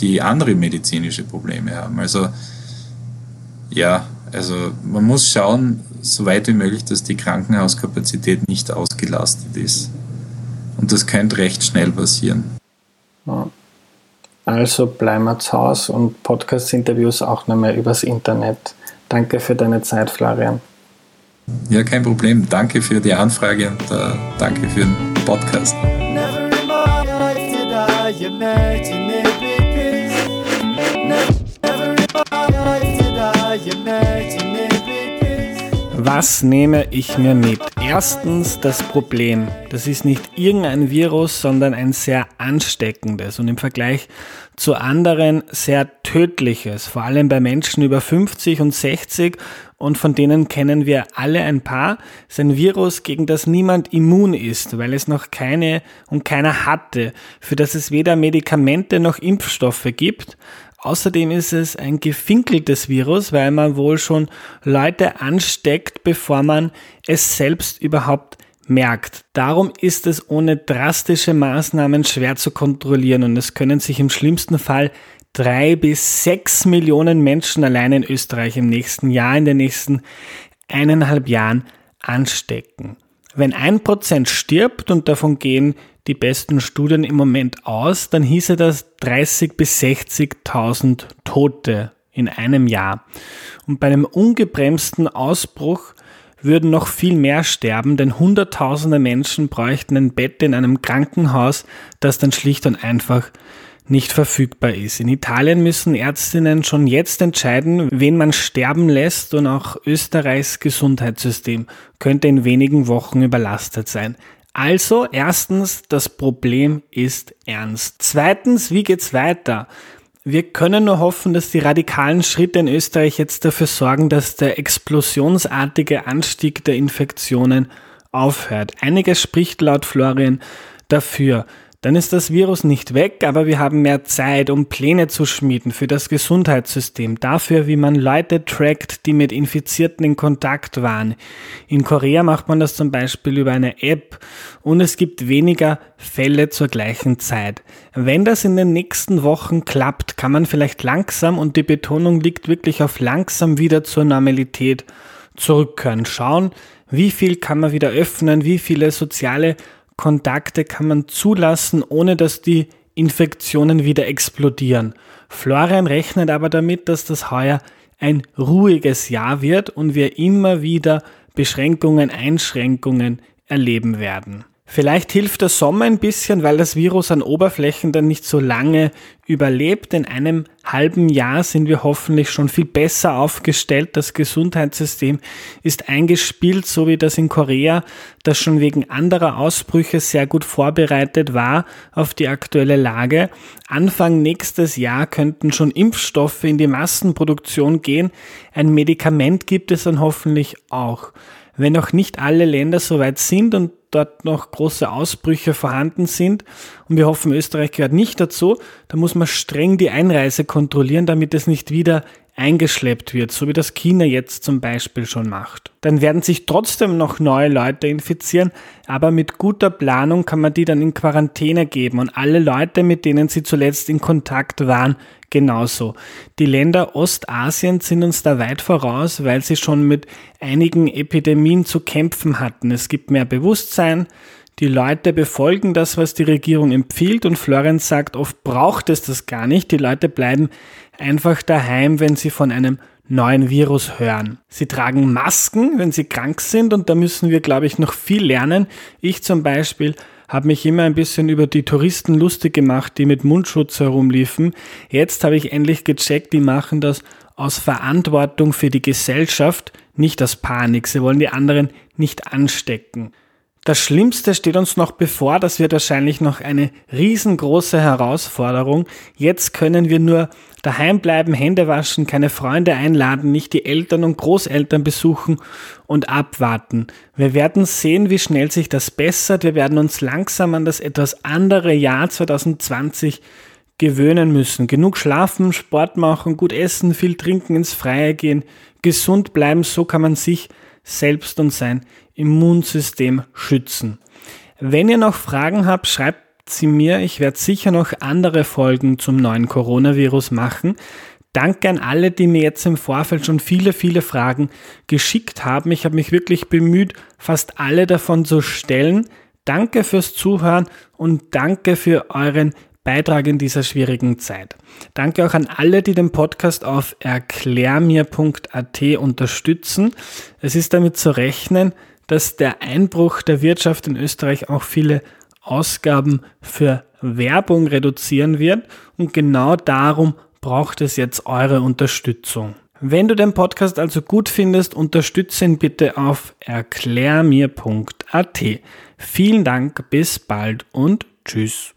die andere medizinische Probleme haben. Also ja, also man muss schauen, so weit wie möglich, dass die Krankenhauskapazität nicht ausgelastet ist. Und das könnte recht schnell passieren. Also bleiben wir zu Hause und Podcast-Interviews auch nicht mehr übers Internet. Danke für deine Zeit, Florian. Ja, kein Problem. Danke für die Anfrage und uh, danke für den Podcast. Never in my life did I imagine was nehme ich mir mit? Erstens das Problem. Das ist nicht irgendein Virus, sondern ein sehr ansteckendes und im Vergleich zu anderen sehr tödliches, vor allem bei Menschen über 50 und 60 und von denen kennen wir alle ein paar. Es ist ein Virus, gegen das niemand immun ist, weil es noch keine und keiner hatte, für das es weder Medikamente noch Impfstoffe gibt. Außerdem ist es ein gefinkeltes Virus, weil man wohl schon Leute ansteckt, bevor man es selbst überhaupt merkt. Darum ist es ohne drastische Maßnahmen schwer zu kontrollieren und es können sich im schlimmsten Fall drei bis sechs Millionen Menschen allein in Österreich im nächsten Jahr, in den nächsten eineinhalb Jahren anstecken. Wenn ein Prozent stirbt und davon gehen die besten Studien im Moment aus, dann hieße das 30 bis 60.000 Tote in einem Jahr. Und bei einem ungebremsten Ausbruch würden noch viel mehr sterben, denn Hunderttausende Menschen bräuchten ein Bett in einem Krankenhaus, das dann schlicht und einfach nicht verfügbar ist. In Italien müssen Ärztinnen schon jetzt entscheiden, wen man sterben lässt und auch Österreichs Gesundheitssystem könnte in wenigen Wochen überlastet sein. Also, erstens, das Problem ist ernst. Zweitens, wie geht's weiter? Wir können nur hoffen, dass die radikalen Schritte in Österreich jetzt dafür sorgen, dass der explosionsartige Anstieg der Infektionen aufhört. Einiges spricht laut Florian dafür. Dann ist das Virus nicht weg, aber wir haben mehr Zeit, um Pläne zu schmieden für das Gesundheitssystem, dafür, wie man Leute trackt, die mit Infizierten in Kontakt waren. In Korea macht man das zum Beispiel über eine App und es gibt weniger Fälle zur gleichen Zeit. Wenn das in den nächsten Wochen klappt, kann man vielleicht langsam, und die Betonung liegt wirklich auf langsam wieder zur Normalität zurückkehren. Schauen, wie viel kann man wieder öffnen, wie viele soziale Kontakte kann man zulassen, ohne dass die Infektionen wieder explodieren. Florian rechnet aber damit, dass das heuer ein ruhiges Jahr wird und wir immer wieder Beschränkungen, Einschränkungen erleben werden. Vielleicht hilft der Sommer ein bisschen, weil das Virus an Oberflächen dann nicht so lange überlebt. In einem halben Jahr sind wir hoffentlich schon viel besser aufgestellt. Das Gesundheitssystem ist eingespielt, so wie das in Korea, das schon wegen anderer Ausbrüche sehr gut vorbereitet war auf die aktuelle Lage. Anfang nächstes Jahr könnten schon Impfstoffe in die Massenproduktion gehen. Ein Medikament gibt es dann hoffentlich auch. Wenn noch nicht alle Länder so weit sind und dort noch große Ausbrüche vorhanden sind und wir hoffen, Österreich gehört nicht dazu, da muss man streng die Einreise kontrollieren, damit es nicht wieder eingeschleppt wird, so wie das China jetzt zum Beispiel schon macht. Dann werden sich trotzdem noch neue Leute infizieren, aber mit guter Planung kann man die dann in Quarantäne geben und alle Leute, mit denen sie zuletzt in Kontakt waren, genauso. Die Länder Ostasiens sind uns da weit voraus, weil sie schon mit einigen Epidemien zu kämpfen hatten. Es gibt mehr Bewusstsein, die Leute befolgen das, was die Regierung empfiehlt und Florenz sagt, oft braucht es das gar nicht. Die Leute bleiben einfach daheim, wenn sie von einem neuen Virus hören. Sie tragen Masken, wenn sie krank sind und da müssen wir, glaube ich, noch viel lernen. Ich zum Beispiel habe mich immer ein bisschen über die Touristen lustig gemacht, die mit Mundschutz herumliefen. Jetzt habe ich endlich gecheckt, die machen das aus Verantwortung für die Gesellschaft, nicht aus Panik. Sie wollen die anderen nicht anstecken. Das Schlimmste steht uns noch bevor, das wird wahrscheinlich noch eine riesengroße Herausforderung. Jetzt können wir nur daheim bleiben, Hände waschen, keine Freunde einladen, nicht die Eltern und Großeltern besuchen und abwarten. Wir werden sehen, wie schnell sich das bessert. Wir werden uns langsam an das etwas andere Jahr 2020 gewöhnen müssen. Genug schlafen, Sport machen, gut essen, viel trinken, ins Freie gehen, gesund bleiben, so kann man sich selbst und sein Immunsystem schützen. Wenn ihr noch Fragen habt, schreibt sie mir. Ich werde sicher noch andere Folgen zum neuen Coronavirus machen. Danke an alle, die mir jetzt im Vorfeld schon viele, viele Fragen geschickt haben. Ich habe mich wirklich bemüht, fast alle davon zu stellen. Danke fürs Zuhören und danke für euren Beitrag in dieser schwierigen Zeit. Danke auch an alle, die den Podcast auf erklärmir.at unterstützen. Es ist damit zu rechnen, dass der Einbruch der Wirtschaft in Österreich auch viele Ausgaben für Werbung reduzieren wird und genau darum braucht es jetzt eure Unterstützung. Wenn du den Podcast also gut findest, unterstütze ihn bitte auf erklärmir.at. Vielen Dank, bis bald und tschüss.